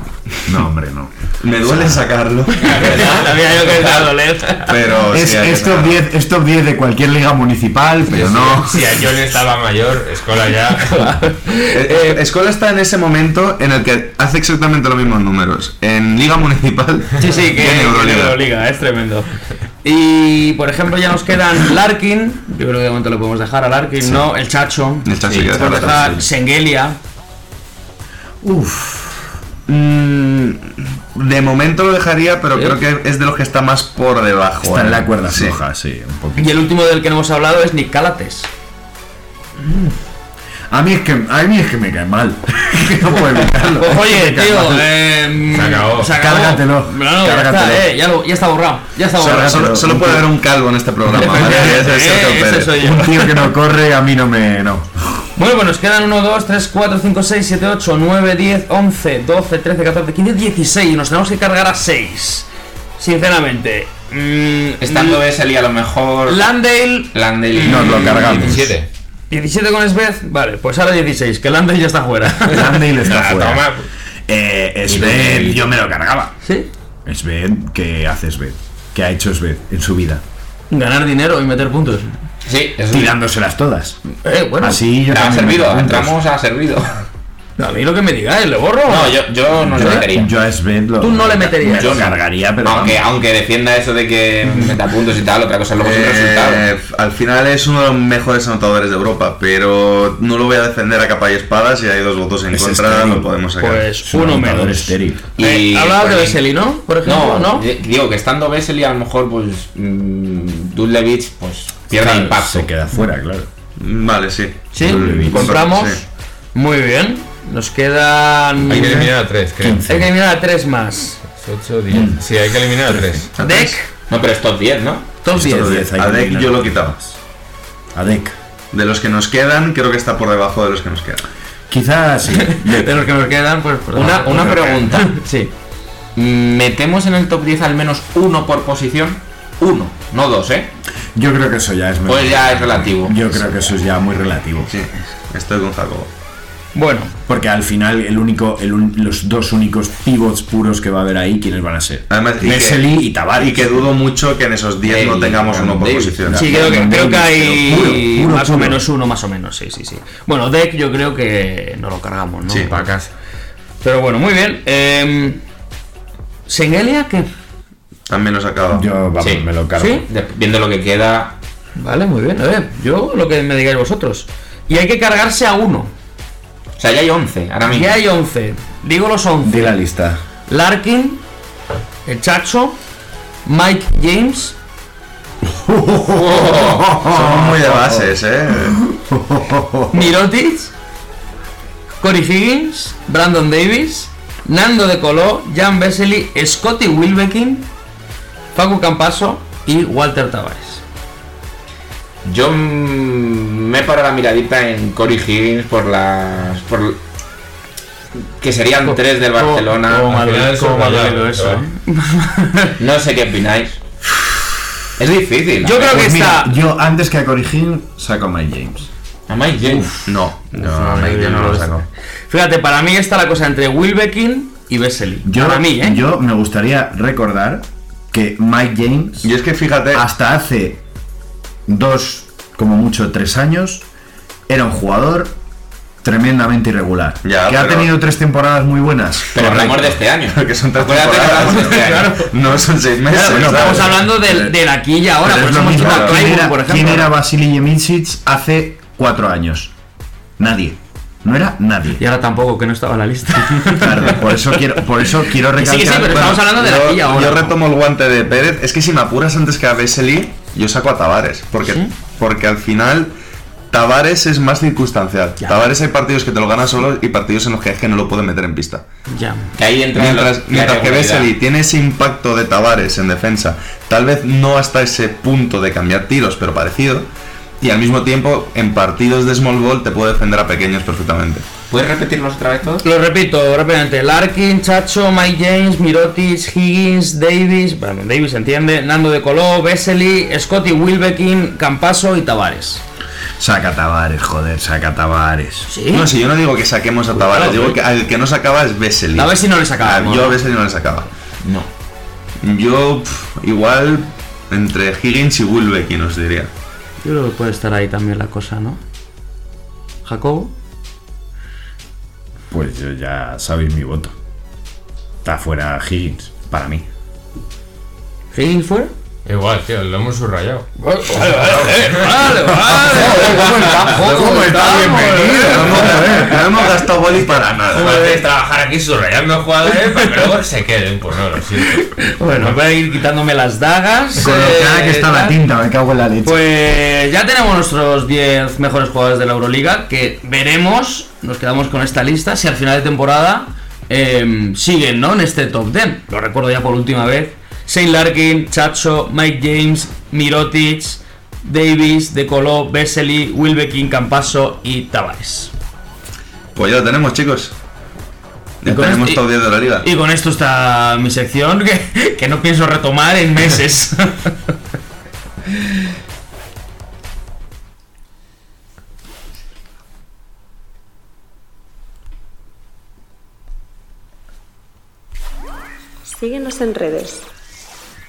No, hombre, no. Me duele sacarlo. Sabía yo que doler. pero Es, sí, es top sacarlo. 10, es top 10 de cualquier liga municipal, pero no. Si a John estaba mayor, Escola ya. Eh, Escola está en ese momento en el que hace exactamente los mismos números. En Liga Municipal Sí, sí, que y en en Euroliga. Euroliga, es tremendo. Y por ejemplo, ya nos quedan Larkin. Yo creo que de momento lo podemos dejar a Larkin, ¿no? El Chacho. El Chacho Sí, ya podemos dejar sí. Sengelia. Uf. Mm, de momento lo dejaría, pero ¿Sí? creo que es de los que está más por debajo. Está en ¿eh? la cuerda Sí. floja, sí, un poquito. Y el último del que no hemos hablado es Nick Calates. A mí es que, a mí es que me cae mal. Que no puedo evitarlo. Pues, oye, tío, eh, Se acabó. Cárgatelo. No, no, ya Cárgatelo. está, eh, ya, lo- ya está borrado. Ya está borrado. Solo, solo- solo puede haber un calvo en este programa. ¿vale? Ese Eh, ese Pérez. soy yo. Un tío que no corre, a mí no me. No. Bueno, pues nos quedan 1, 2, 3, 4, 5, 6, 7, 8, 9, 10, 11, 12, 13, 14, 15, 16. Y nos tenemos que cargar a 6. Sinceramente. Mm, Estando Vesely a lo mejor. Landale, Landale. Nos lo cargamos. 17. 17 con Svez. Vale, pues ahora 16, que Landale ya está fuera. Landale está Ah, fuera. toma. Eh, Sved, yo me lo cargaba. ¿Sí? Sved, ¿qué hace Sved? ¿Qué ha hecho Sved en su vida? Ganar dinero y meter puntos. Sí, eso. Tirándoselas todas. Eh, bueno. Así yo Ha servido, entramos ha servido. A mí lo que me digáis, ¿le borro? No, yo, yo no le Yo, metería. yo a lo. Tú no le meterías. Yo cargaría, pero. aunque, vamos. aunque defienda eso de que meta puntos y tal, otra cosa luego es el resultado. Eh, al final es uno de los mejores anotadores de Europa, pero no lo voy a defender a capa y espada. Si hay dos votos en Es contra, estéril. lo podemos sacar. Pues Es un uno menos. estéril. Eh, hablabas de pues, Vesely, ¿no? Por ejemplo, No, ¿no? di- digo que estando Vesely a lo mejor pues mm, Dudlevich pues pierde Claro, impacto. Se queda fuera, claro. Vale, sí. Sí, Dudlevich. compramos. Sí. Muy bien. Nos quedan. Hay que eliminar a 3, creo. Hay que eliminar a tres más. 8, 10. Sí, hay que eliminar a 3. Deck, No, pero es top 10, ¿no? top 10. Top 10, hay A que Deck yo lo quitaba. A Deck. De los que nos quedan, creo que está por debajo de los que nos quedan. Quizás sí. De los que nos quedan, pues. pues Una, una pues, pregunta. Sí. ¿Metemos en el top 10 al menos uno por posición? Uno, no dos, ¿eh? Yo creo que eso ya es Pues ya es relativo. Yo creo que eso es ya muy relativo. Sí, estoy con Jacobo. Bueno, Porque al final el único, el un- los dos únicos pivots puros que va a haber ahí, ¿quiénes van a ser? Además, y que- Vesely y Tavares. Y que dudo mucho que en esos 10 no tengamos uno por posición. sí, creo que, creo que hay pero puro, puro, más o menos uno, más o menos, sí, sí, sí. Bueno, Deck yo creo que no lo cargamos, ¿no? Sí. Para casa. Pero bueno, muy bien. Eh, ¿Sengelia qué? También lo sacaba. Yo, vamos, Sí. me lo cargo. ¿Sí? De- viendo lo que queda. Vale, muy bien. A ver, yo lo que me digáis vosotros. Y hay que cargarse a uno. Sea, ya hay 11 ahora mismo. Ya hay 11. Digo los 11. De la lista. Larkin, el Chacho, Mike James, Somos muy de bases, eh. Mirotic, Corey Higgins, Brandon Davis, Nando de Coló, Jan Vesely, Scotty Wilbekin, Facu Campaso y Walter Tavares. Yo me paro la miradita en Corey Higgins por las. por que serían tres del Barcelona. Al final eso, ¿eh? No sé qué opináis. Es difícil. Yo creo que Pues mira, está. yo antes que a Corey Higgins saco a Mike James. A Mike James. No, no, no, Mike yo no lo saco. Fíjate, para mí está la cosa entre Wilbekin y Vesely. Yo, para mí, ¿eh? yo me gustaría recordar que Mike James, Y es que fíjate, hasta hace dos, como mucho tres años, era un jugador tremendamente irregular. Ya, que ha tenido tres temporadas muy buenas. Pero Correcto. hablamos de este año. que son tres temporadas, de este año. no son seis meses. Claro, bueno, ¿sabes? Estamos hablando del, del aquí y ahora, por es eso hemos ¿Quién era, por ejemplo. quién era Vasily Jemicic hace cuatro años? Nadie. No era nadie. Y ahora tampoco, que no estaba en la lista. Claro, por eso quiero, por eso quiero recalcar. sí, sí, pero estamos hablando de yo, aquí y ahora. yo retomo el guante de Pérez. Es que si me apuras antes que a Vesely, yo saco a Tavares. Porque, porque al final Tavares es más circunstancial. Ya. Tavares hay partidos que te lo ganan solo y partidos en los que es que no lo pueden meter en pista. ya. Que ahí entra Mientras, mientras que. Vesely tiene ese impacto de Tavares en defensa, tal vez no hasta ese punto de cambiar tiros, pero parecido. Y al mismo tiempo, en partidos de small ball te puede defender a pequeños perfectamente. ¿Puedes repetirlos otra vez todos? Lo repito rápidamente. Larkin, Chacho, Mike James, Mirotic, Higgins, Davis, bueno, Davis se entiende, Nando de Coló, Vesely, Scotty Wilbekin, Campaso y Tavares. Saca Tavares, joder, saca Tavares. ¿Sí? No, si yo no digo que saquemos a Tavares, claro, digo sí. que al que no sacaba es Vesely. A ver si no le Ah, Yo a Vesely no le sacaba. No. Yo, igual, entre Higgins y Wilbekin os diría. Yo creo que puede estar ahí también la cosa, ¿no? Jacobo. Pues yo ya sabéis mi voto. Está fuera Higgins, para mí. ¿Higgins fuera? Igual, tío, lo hemos subrayado. Vale, vale, vale. ¿Cómo está? Bienvenido. No hemos gastado boli para nada. Puedes trabajar aquí subrayando jugadores para que luego se queden, pues no, lo siento. Bueno, voy a ir quitándome las dagas. Con lo eh, cara que está la tinta, me cago en la leche. Pues ya tenemos nuestros 10 mejores jugadores de la Euroliga que veremos, nos quedamos con esta lista, si al final de temporada eh, siguen ¿no? en este top 10. Lo recuerdo ya por última vez. Shane Larkin, Chacho, Mike James, Mirotic, Davis, De Colo, Vesely, Wilbekin, Campaso y Tavares. Pues ya lo tenemos, chicos. Ya Y con tenemos este- top 10 de la liga. Y con esto está mi sección que, que no pienso retomar en meses. Síguenos en redes.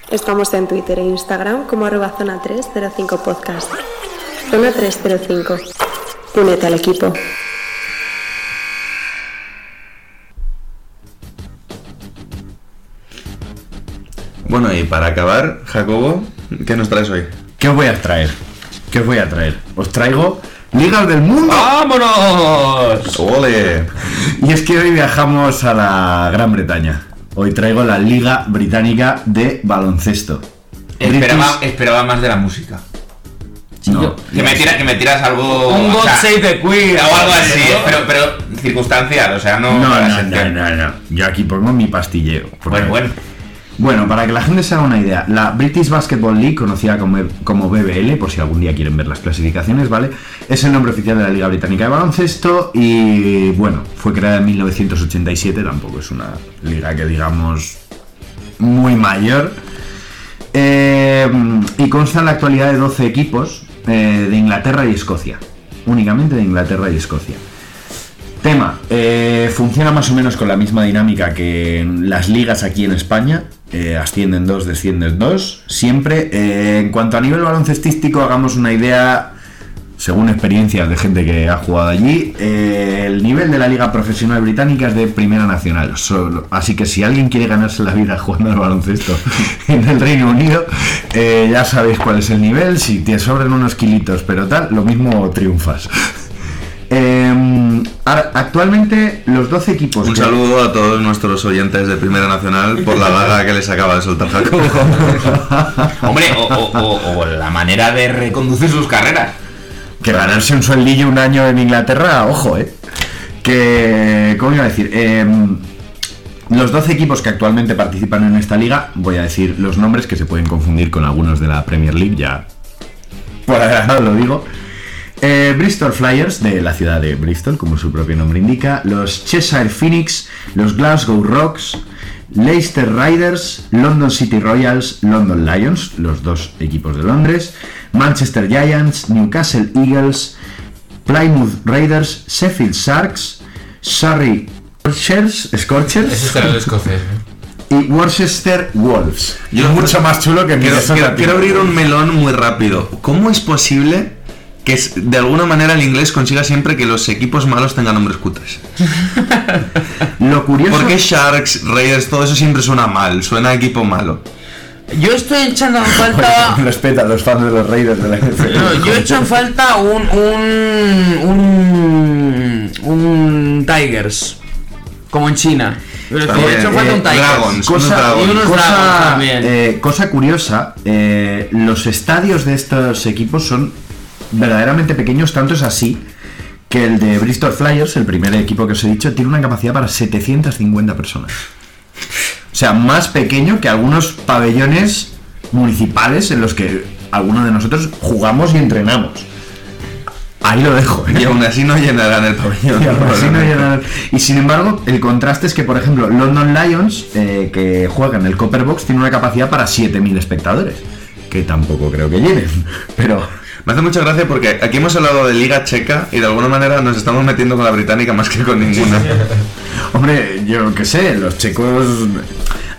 Estamos en Twitter e Instagram como arroba zona 305 podcast. Zona 305. Únete al equipo. Bueno, y para acabar, Jacobo, ¿qué nos traes hoy? ¿Qué os voy a traer? ¿Qué os voy a traer? Os traigo Ligas del Mundo. ¡Vámonos! ¡Ole! Y es que hoy viajamos a la Gran Bretaña. Hoy traigo la Liga Británica de Baloncesto. Esperaba, esperaba más de la música. No, Que me, tira- que me tiras algo. Un o God sea, Save the Queen. O algo así, ¿eh? pero, pero circunstancial, o sea, no. no, no, no, no, no. Yo aquí pongo mi pastillero. porque Bueno, bueno. Bueno, para que la gente se haga una idea, la British Basketball League, conocida como, BBL, por si algún día quieren ver las clasificaciones, ¿vale? Es el nombre oficial de la Liga Británica de Baloncesto y, bueno, fue creada en 1987, tampoco es una liga que digamos muy mayor. Eh, y consta en la actualidad de 12 equipos eh, de Inglaterra y Escocia, únicamente de Inglaterra y Escocia. Tema, eh, funciona más o menos con la misma dinámica que las ligas aquí en España. Eh, ascienden dos, descienden dos, siempre. Eh, en cuanto a nivel baloncestístico, hagamos una idea, según experiencias de gente que ha jugado allí, eh, el nivel de la liga profesional británica es de primera nacional. Así que si alguien quiere ganarse la vida jugando al baloncesto en el Reino Unido, ya sabéis cuál es el nivel. Si te sobran unos kilitos, pero tal, lo mismo triunfas. Ahora, actualmente los 12 equipos Un que- saludo a todos nuestros oyentes de Primera Nacional por la daga que les acaba de soltar Jacobo. Hombre, o, o- o- o la manera de reconducir sus carreras. Que ganarse un sueldillo un año en Inglaterra, ojo, eh. Que. ¿Cómo iba a decir? Em, los 12 equipos que actualmente participan en esta liga, voy a decir los nombres que se pueden confundir con algunos de la Premier League, ya. Por adelantado lo digo. Eh, Bristol Flyers, de la ciudad de Bristol, como su propio nombre indica. Los Cheshire Phoenix, los Glasgow Rocks, Leicester Riders, London City Royals, London Lions, los dos equipos de Londres, Manchester Giants, Newcastle Eagles, Plymouth Raiders, Sheffield Sharks, Surrey Scorchers, Scorchers Ese será el escocés. ¿eh? y Worcester Wolves. Yo- es mucho más chulo que Quiero, quiero- quiero abrir un melón muy rápido. ¿Cómo es posible que es- de alguna manera el inglés consiga siempre que los equipos malos tengan nombres cutres? Lo curioso Porque Sharks, Raiders, todo eso siempre suena mal, suena a equipo malo. Yo estoy echando en falta. Respeta a los fans de los Raiders de la NFL. No, yo he hecho en falta un. un. un. un Tigers. Como en China. Pero he hecho en falta un Eh, Tigers. Dragons, unos cosa, Dragons. Y unos Dragons también. eh, cosa curiosa, eh, los estadios de estos equipos son verdaderamente pequeños, tanto es así que el de Bristol Flyers, el primer equipo que os he dicho, tiene una capacidad para 750 personas. O sea, más pequeño que algunos pabellones municipales en los que algunos de nosotros jugamos y entrenamos. Ahí lo dejo. ¿eh? Y aún así no llenarán el pabellón. Y, aún así no llegan- y sin embargo, el contraste es que, por ejemplo, London Lions, eh, que juega en el Copper Box, tiene una capacidad para 7.000 espectadores. Que tampoco creo que llenen. Pero Me hace mucha gracia porque aquí hemos hablado de Liga Checa y de alguna manera nos estamos metiendo con la británica más que con ninguna. Hombre, yo qué sé, los checos.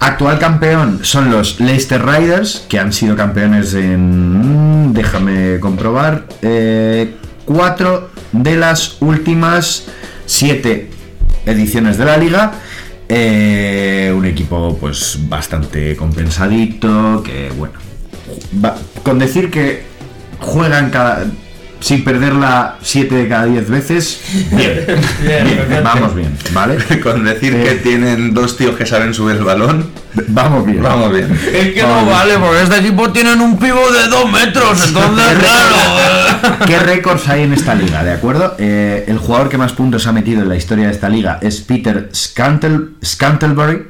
Actual campeón son los Leicester Riders, que han sido campeones en. mm, Déjame comprobar. eh, cuatro de las últimas siete ediciones de la liga. Eh, un equipo, pues, bastante compensadito. Que, bueno. va- con decir que juegan cada. Sin perderla 7 de cada 10 veces, bien, bien, vamos bien, ¿vale? con decir Eh. que tienen dos tíos que saben subir el balón, Vamos bien. vamos bien. Es que no vale, porque este equipo tienen un pivo de 2 metros, entonces claro. ¿Qué récords hay en esta liga? ¿De acuerdo? Eh, el jugador que más puntos ha metido en la historia de esta liga es Peter Scantel, Scantlebury,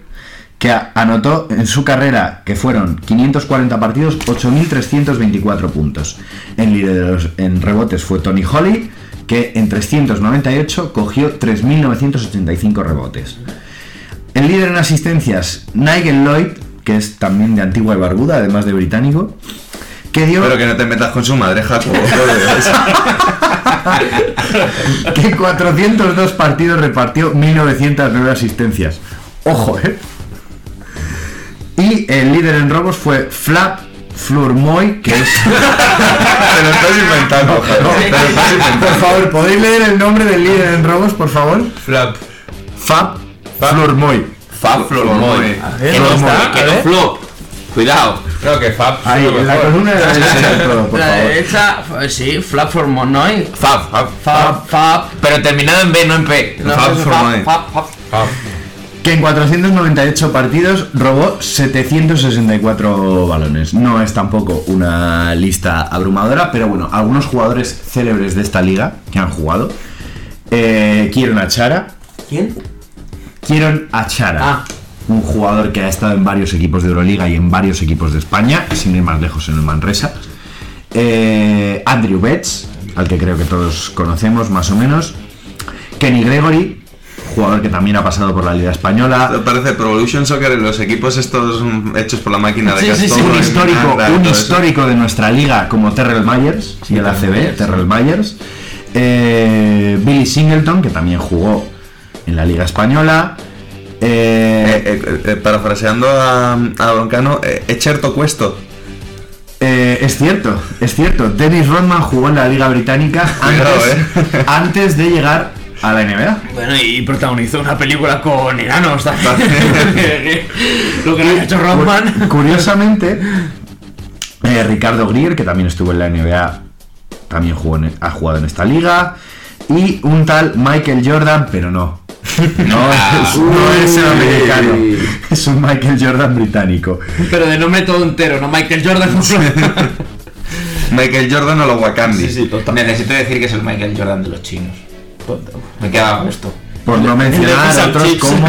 que anotó en su carrera, que fueron 540 partidos, 8.324 puntos. En, líderes- en rebotes fue Tony Holly, que en 398 cogió 3.985 rebotes. El líder en asistencias, Nigel Lloyd, que es también de antigua y barbuda, además de británico, que dio Pero que no te metas con su madre, Jacobo. joder. que en 402 partidos repartió 1909 asistencias. Ojo, ¿eh? Y el líder en robos fue Flap Flurmoy, que es... Te lo estás inventando, Jacobo. Te lo estás inventando. por favor, ¿podéis leer el nombre del líder en robos, por favor? Flap. Fab Flurmoy. Fab Flormoy. Que no Flormoy. está, que no flop. Cuidado. Creo que Fab. Ahí, en la columna de la derecha del todo, por La derecha, eh, sí, Flap for Monoy. Fab, Fab. Fab, Fab. Pero terminado en B, no en P. No, Fab for Monoy. Fab, Fab. Que en 498 partidos robó 764 balones. No es tampoco una lista abrumadora, pero bueno, algunos jugadores célebres de esta liga que han jugado. Eh, Kieron Achara. ¿Quién? Kieron Achara. Ah, un jugador que ha estado en varios equipos de Euroliga y en varios equipos de España, sin ir más lejos en el Manresa. Eh, Andrew Betts, al que creo que todos conocemos más o menos. Kenny Gregory, jugador que también ha pasado por la Liga Española. Parece Pro Evolution Soccer en los equipos estos hechos por la máquina de Sí, sí, sí, un histórico, un histórico de nuestra liga como Terrell Myers y el ACB, Terrell Myers. Eh, Billy Singleton, que también jugó en la Liga Española. Eh, Eh, eh, parafraseando a, a Broncano, Echerto Cuesto. eh, es cierto, es cierto. Dennis Rodman jugó en la Liga Británica eh. antes de llegar a la NBA. Bueno, y protagonizó una película con enanos también. Lo que no ha hecho Rodman. Cu- Curiosamente, eh, Ricardo Grier, que también estuvo en la NBA, también jugó en- ha jugado en esta liga. Y un tal Michael Jordan, pero no. No, es, no es el americano. Es un Michael Jordan británico. Pero de nombre todo entero, no Michael Jordan. Michael Jordan o los Wakandi. Necesito decir que es el Michael Jordan de los chinos. Me queda a gusto. Por no mencionar and otros chips. como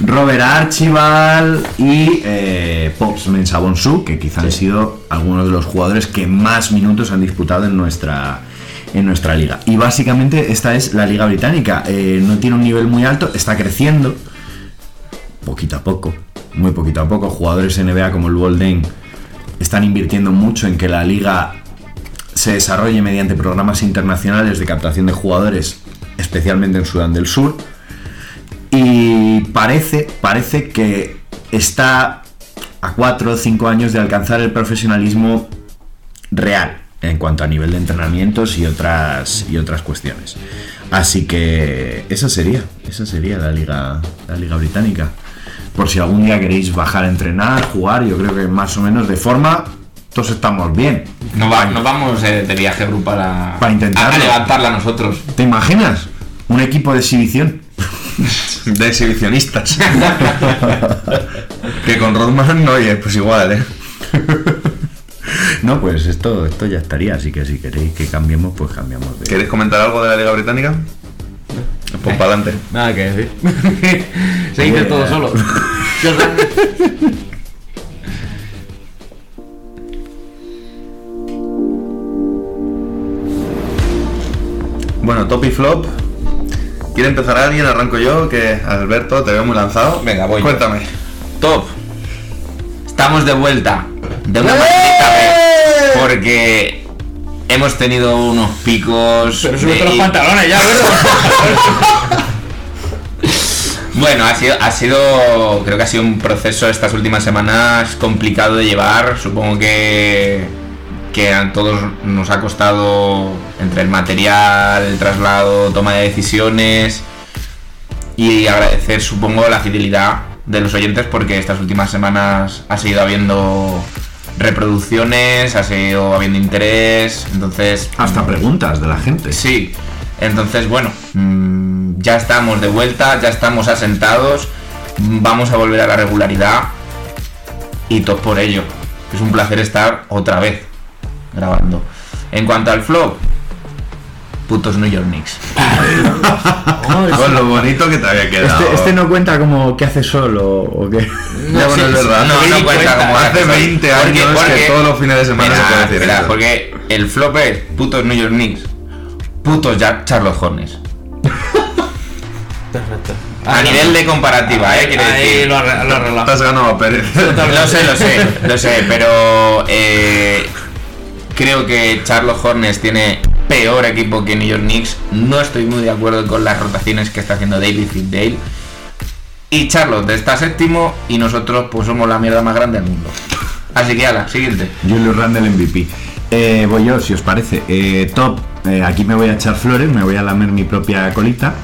Robert Archibald y eh, Pops Mensabonsu, que quizá han sido algunos de los jugadores que más minutos han disputado en nuestra, en nuestra liga. Y básicamente esta es la liga británica. Eh, no tiene un nivel muy alto, está creciendo poquito a poco, muy poquito a poco. Jugadores NBA como el Bolden están invirtiendo mucho en que la liga se desarrolle mediante programas internacionales de captación de jugadores, especialmente en Sudán del Sur. Y parece, parece que está a 4 o 5 años de alcanzar el profesionalismo real en cuanto a nivel de entrenamientos y otras y otras cuestiones. Así que esa sería, esa sería la liga la liga británica. Por si algún día queréis bajar a entrenar, jugar, yo creo que más o menos de forma todos estamos bien. Nos, va- nos vamos eh, de viaje grupal a, Para intentarlo. a levantarla nosotros. ¿Te imaginas? Un equipo de exhibición. De exhibicionistas. que con Rodman no, oye, pues igual, ¿eh? No, pues esto, esto ya estaría, así que si queréis que cambiemos, pues cambiamos de. ¿Queréis comentar algo de la Liga Británica? Pues para adelante. Nada que decir. Se dice todo solo. Bueno, top y flop. ¿Quiere empezar alguien? Arranco yo, que Alberto, te veo muy lanzado. Venga, voy. Cuéntame. Top. Estamos de vuelta. De una maldita vez. Porque hemos tenido unos picos. Pero de- súbete los pantalones ya, ¿verdad? Bueno, ha sido, ha sido, creo que ha sido un proceso estas últimas semanas complicado de llevar. Supongo que, que a todos nos ha costado entre el material, el traslado, toma de decisiones y agradecer, supongo, la fidelidad de los oyentes porque estas últimas semanas ha seguido habiendo reproducciones, ha seguido habiendo interés, entonces Hasta preguntas de la gente. Sí, entonces bueno, mm, ya estamos de vuelta, ya estamos asentados, mm, vamos a volver a la regularidad y todo por ello. Es un placer estar otra vez grabando. En cuanto al flop, putos New York Knicks. Con lo bonito que te había quedado. Este, este no cuenta como que hace solo o qué. Ya, bueno, es verdad. No, no cuenta como Hace 20 años que todos los fines de semana se puede decir Mira, eso. porque el flop es putos New York Knicks, putos ya Charlotte Hornets. A nivel de comparativa, eh, quiero decir. lo arre- lo Te arreglado. has ganado a Pérez. Lo sé, lo sé, lo sé, pero eh, creo que Charlotte Hornets tiene peor equipo que New York Knicks. No estoy muy de acuerdo con las rotaciones que está haciendo David Fizdale. Y Charlotte está séptimo y nosotros pues somos la mierda más grande del mundo. Así que ala, siguiente. Julius Randle MVP. Eh, voy yo, si os parece. Eh, top, eh, aquí me voy a echar flores, me voy a lamer mi propia colita.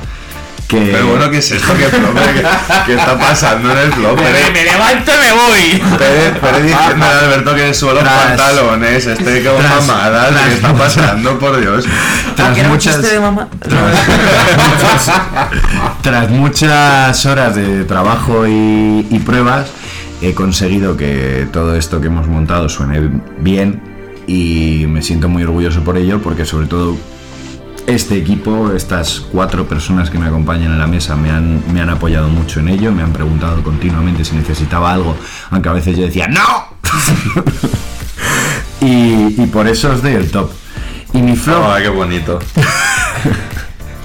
Que... Pero bueno, ¿qué es esto? ¿Qué, flop? ¿Qué, qué está pasando en el flop? Me levanto y me voy. Pérez diciendo a Alberto que suelo los pantalones, este con tras- mamadas, tras- ¿qué está pasando, por Dios? tras muchas, tras muchas horas de trabajo y, y pruebas, he conseguido que todo esto que hemos montado suene bien y me siento muy orgulloso por ello porque sobre todo este equipo, estas cuatro personas que me acompañan en la mesa me han, me han apoyado mucho en ello, me han preguntado continuamente si necesitaba algo, aunque a veces yo decía ¡No! y, y por eso os doy el top. Y mi flop... Ah, qué bonito.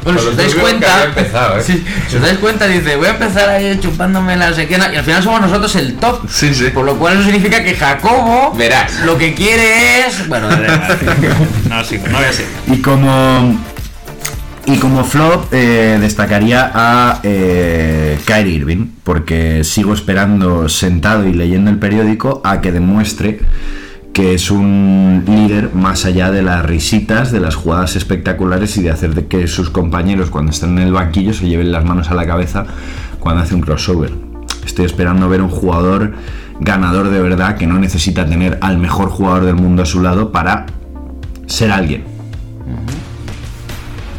Bueno, si os dais cuenta, empezado, ¿eh? sí, si os dais cuenta, dice, voy a empezar ahí chupándome la sequena y al final somos nosotros el top. Sí, sí. Por lo cual eso significa que Jacobo Verás. lo que quiere es. Bueno, no, sí, no voy a seguir. Y como y como flop eh, destacaría a eh, Kyrie Irving, porque sigo esperando sentado y leyendo el periódico a que demuestre que es un líder más allá de las risitas, de las jugadas espectaculares y de hacer de que sus compañeros cuando están en el banquillo se lleven las manos a la cabeza cuando hace un crossover. Estoy esperando ver un jugador ganador de verdad que no necesita tener al mejor jugador del mundo a su lado para ser alguien.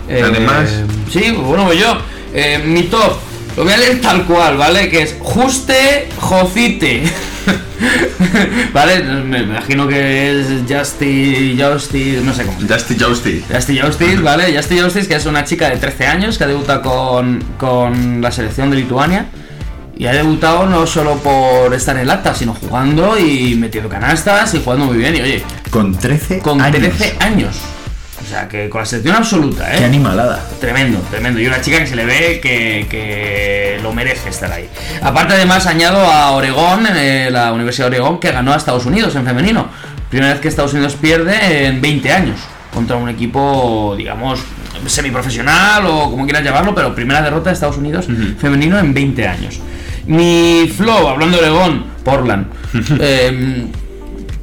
Además- Eh, sí, bueno, yo. eh, mi top. Lo voy a leer tal cual, ¿vale? Que es Juste Jocite. ¿Vale? Me imagino que es Justy, Justice, no sé cómo. Justy Justy. Justy Justice, ¿vale? Justy Justice, que es una chica de 13 años que debuta con, con la selección de Lituania. Y ha debutado no solo por estar en el acta, sino jugando y metiendo canastas y jugando muy bien. Y oye, Con 13 con años. 13 años. O sea, que con la selección absoluta, ¿eh? Qué animalada. Tremendo, tremendo. Y una chica que se le ve que, que lo merece estar ahí. Aparte, además, añado a Oregón, eh, la Universidad de Oregón, que ganó a Estados Unidos en femenino. Primera vez que Estados Unidos pierde en 20 años contra un equipo, digamos, semiprofesional o como quieras llamarlo, pero primera derrota de Estados Unidos femenino en 20 años. Mi flow, hablando de Oregón, Portland. Eh,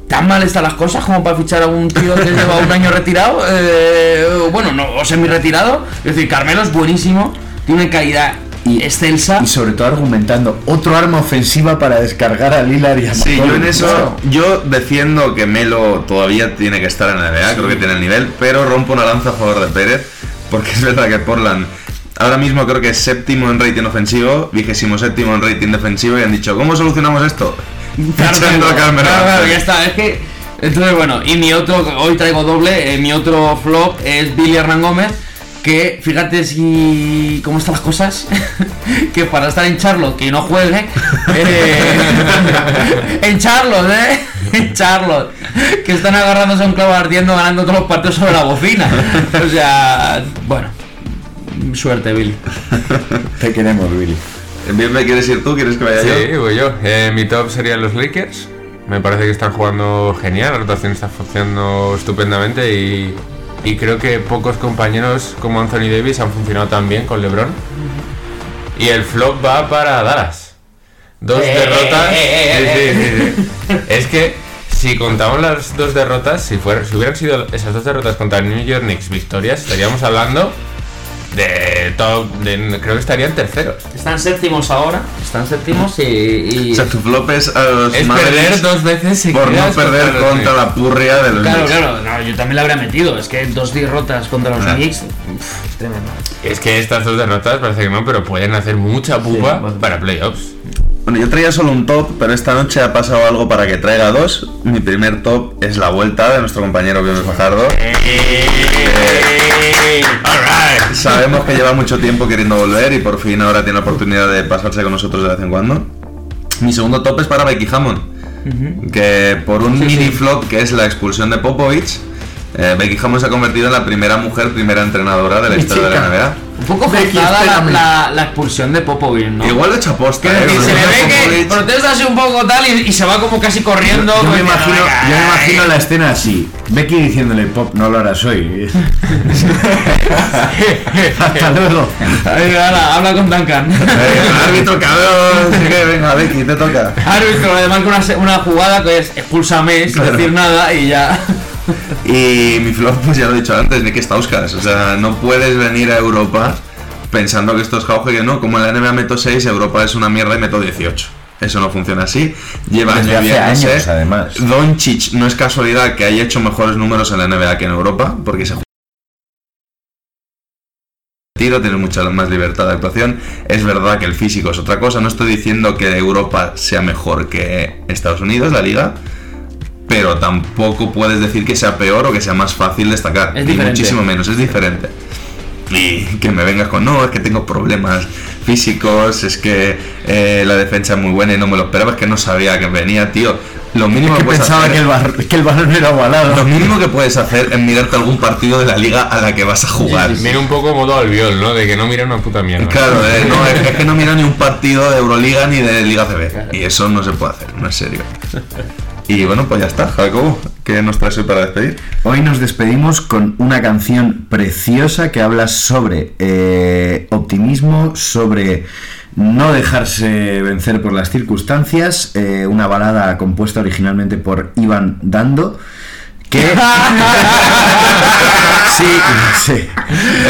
¿Tan mal están las cosas como para fichar a un tío que lleva un año retirado? Eh, bueno, no, o semi-retirado. Es decir, Carmelo es buenísimo, tiene calidad excelsa. Y sobre todo argumentando otro arma ofensiva para descargar a Lillard y a Sí, yo en eso, Claro. yo defiendo que Melo todavía tiene que estar en la NBA, creo que tiene el nivel, pero rompo una lanza a favor de Pérez, porque es verdad que Portland ahora mismo creo que es séptimo en rating ofensivo, vigésimo séptimo en rating defensivo y han dicho, ¿cómo solucionamos esto? Claro, claro, ya está. Es que. Entonces, bueno, y mi otro, hoy traigo doble, eh, mi otro flop es Billy Hernán Gómez. Que fíjate si. cómo están las cosas. que para estar en Charlotte, que no juegue. eh, en Charlotte, eh. En Charlotte. Que están agarrándose a un clavo ardiendo ganando todos los partidos sobre la bocina. O sea, bueno. Suerte, Billy. Te queremos, Billy. Bien, ¿me quieres ir tú? ¿Quieres que vaya Sí, yo? voy yo. Eh, mi top serían los Lakers. Me parece que están jugando genial, la rotación está funcionando estupendamente y, y creo que pocos compañeros como Anthony Davis han funcionado tan bien con LeBron. Y el flop va para Dallas. Dos Eh, derrotas. eh, eh, Sí, eh, sí, sí, sí. Es que si contamos las dos derrotas, si, fuera, si hubieran sido esas dos derrotas contra el New York Knicks victorias, estaríamos hablando de top. De, creo que estarían terceros. Están séptimos ahora. Están séptimos y. y- O sea, tu flop es a los Es perder dos veces por no perder contra la purria de los Claro, Knicks. claro, no, yo también la habría metido. Es que dos derrotas contra los Ah. Knicks. uf, es tremendo. Es que estas dos derrotas parece que no, pero pueden hacer mucha pupa para playoffs. Bueno, yo traía solo un top, pero esta noche ha pasado algo para que traiga dos. Mi primer top es la vuelta de nuestro compañero Bion Fajardo. Sabemos que lleva mucho tiempo queriendo volver y por fin ahora tiene la oportunidad de pasarse con nosotros de vez en cuando. Mi segundo top es para Becky Hammond, que por un mini flop que es la expulsión de Popovich, eh, Becky Hammond se ha convertido en la primera mujer, primera entrenadora de la historia de la NBA. Un poco forzada la, la, la expulsión de Popovich, ¿no? Igual lo he hecho aposta, Quiero eh, con se le ve que protesta así un poco tal y, y se va como casi corriendo. Yo me, imagino, "Venga, yo me ay". imagino la escena así. Becky diciéndole pop, no lo harás hoy. Hasta luego. Ay, habla, habla con Duncan. Eh, árbitro cabrón, sí que venga Becky, te toca. Árbitro, además con una, una jugada que es expúlsame sin decir nada y ya. Y mi flop, pues ya lo he dicho antes, Nick Stauskas. O sea, no puedes venir a Europa pensando que esto es jauja y que no. Como en la NBA meto 6, Europa es una mierda y meto 18. Eso no funciona así. Lleva Desde años hace años, además. Doncic no es casualidad que haya hecho mejores números en la NBA que en Europa, porque se tiro, tiene mucha más libertad de actuación. Es verdad que el físico es otra cosa. No estoy diciendo que Europa sea mejor que Estados Unidos, la liga. Pero tampoco puedes decir que sea peor o que sea más fácil destacar. Es Ni diferente. muchísimo menos, es diferente. Y que me vengas con, no, es que tengo problemas físicos, es que eh, la defensa es muy buena y no me lo esperaba, es que no sabía que venía, tío. Lo mínimo que que puedes pensaba hacer- que el, bar- que el balón era ovalado. lo mínimo que puedes hacer es mirarte algún partido de la liga a la que vas a jugar. Mira un poco modo albiol, ¿no? De que no mira una puta mierda. Claro, eh, no, es, es que no mira ni un partido de Euroliga ni de Liga CB. Y eso no se puede hacer, no es serio. Y bueno, pues ya está, Jacobo. ¿Qué nos traes hoy para despedir? Hoy nos despedimos con una canción preciosa que habla sobre eh, optimismo, sobre no dejarse vencer por las circunstancias, eh, una balada compuesta originalmente por Iván Dando, que... sí, sí.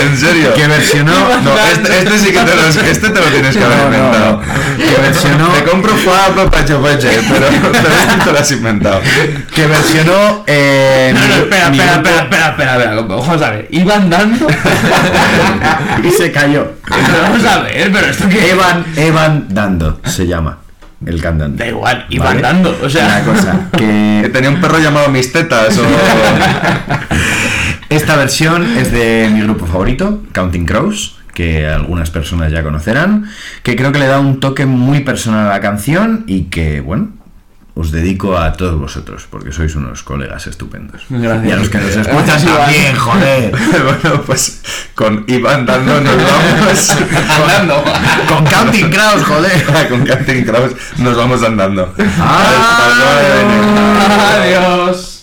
¿En serio? Que versionó... No, este, este sí que te lo, este te lo tienes que haber No, inventado. no. Que versionó... Te compro fue pacho pache, pero pero te lo has inventado. Que versionó... eh, No, no, espera, mi espera, espera, espera, espera, espera, vamos a ver, iban dando. y se cayó. vamos a ver, pero esto que. Evan, Evan Dando se llama el cantante. Da igual, iban ¿Vale? dando, o sea. Una cosa, Que que tenía un perro llamado Mis Tetas o... esta versión es de mi grupo favorito, Counting Crows, que algunas personas ya conocerán, que creo que le da un toque muy personal a la canción y que, bueno, os dedico a todos vosotros, porque sois unos colegas estupendos. Gracias. Y a los que nos escuchan también, joder. bueno, pues con Iván dando nos vamos. Andando. Con Counting Crows, joder. con Captain Kraus nos vamos andando. Adiós.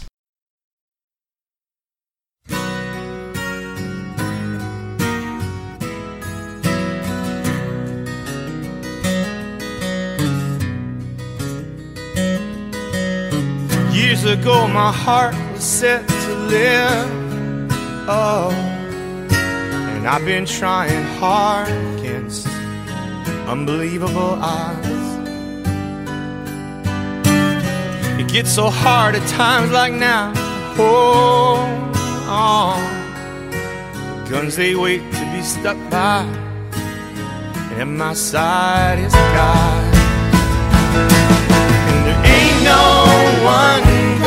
My heart was set to live. Oh, and I've been trying hard against unbelievable odds. It gets so hard at times like now. Hold on. The guns they wait to be stuck by, and my side is God. And there ain't no one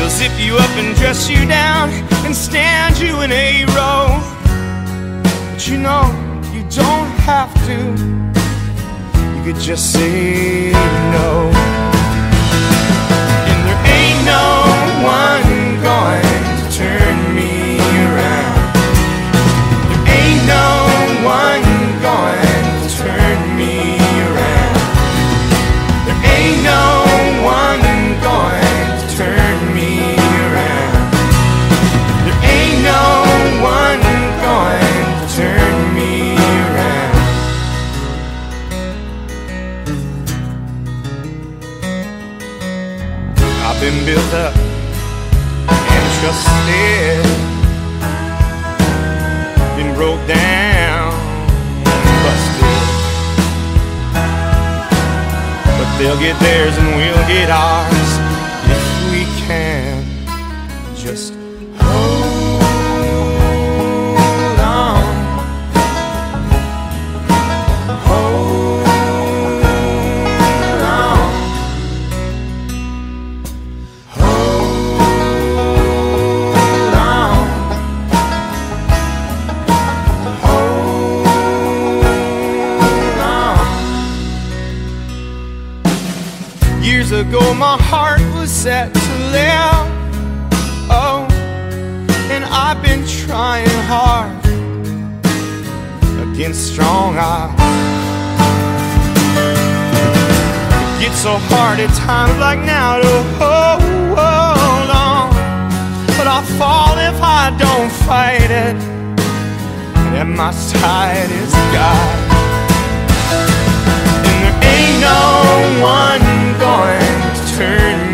They'll zip you up and dress you down and stand you in a row. But you know, you don't have to. You could just say no. And there ain't no and trusted, been broke down, busted. But they'll get theirs and we'll get ours if we can just my heart was set to live. Oh, and I've been trying hard against strong odds. It gets so hard at times like now to hold, on. But I'll fall if I don't fight it. And my side is God. And there ain't no one turn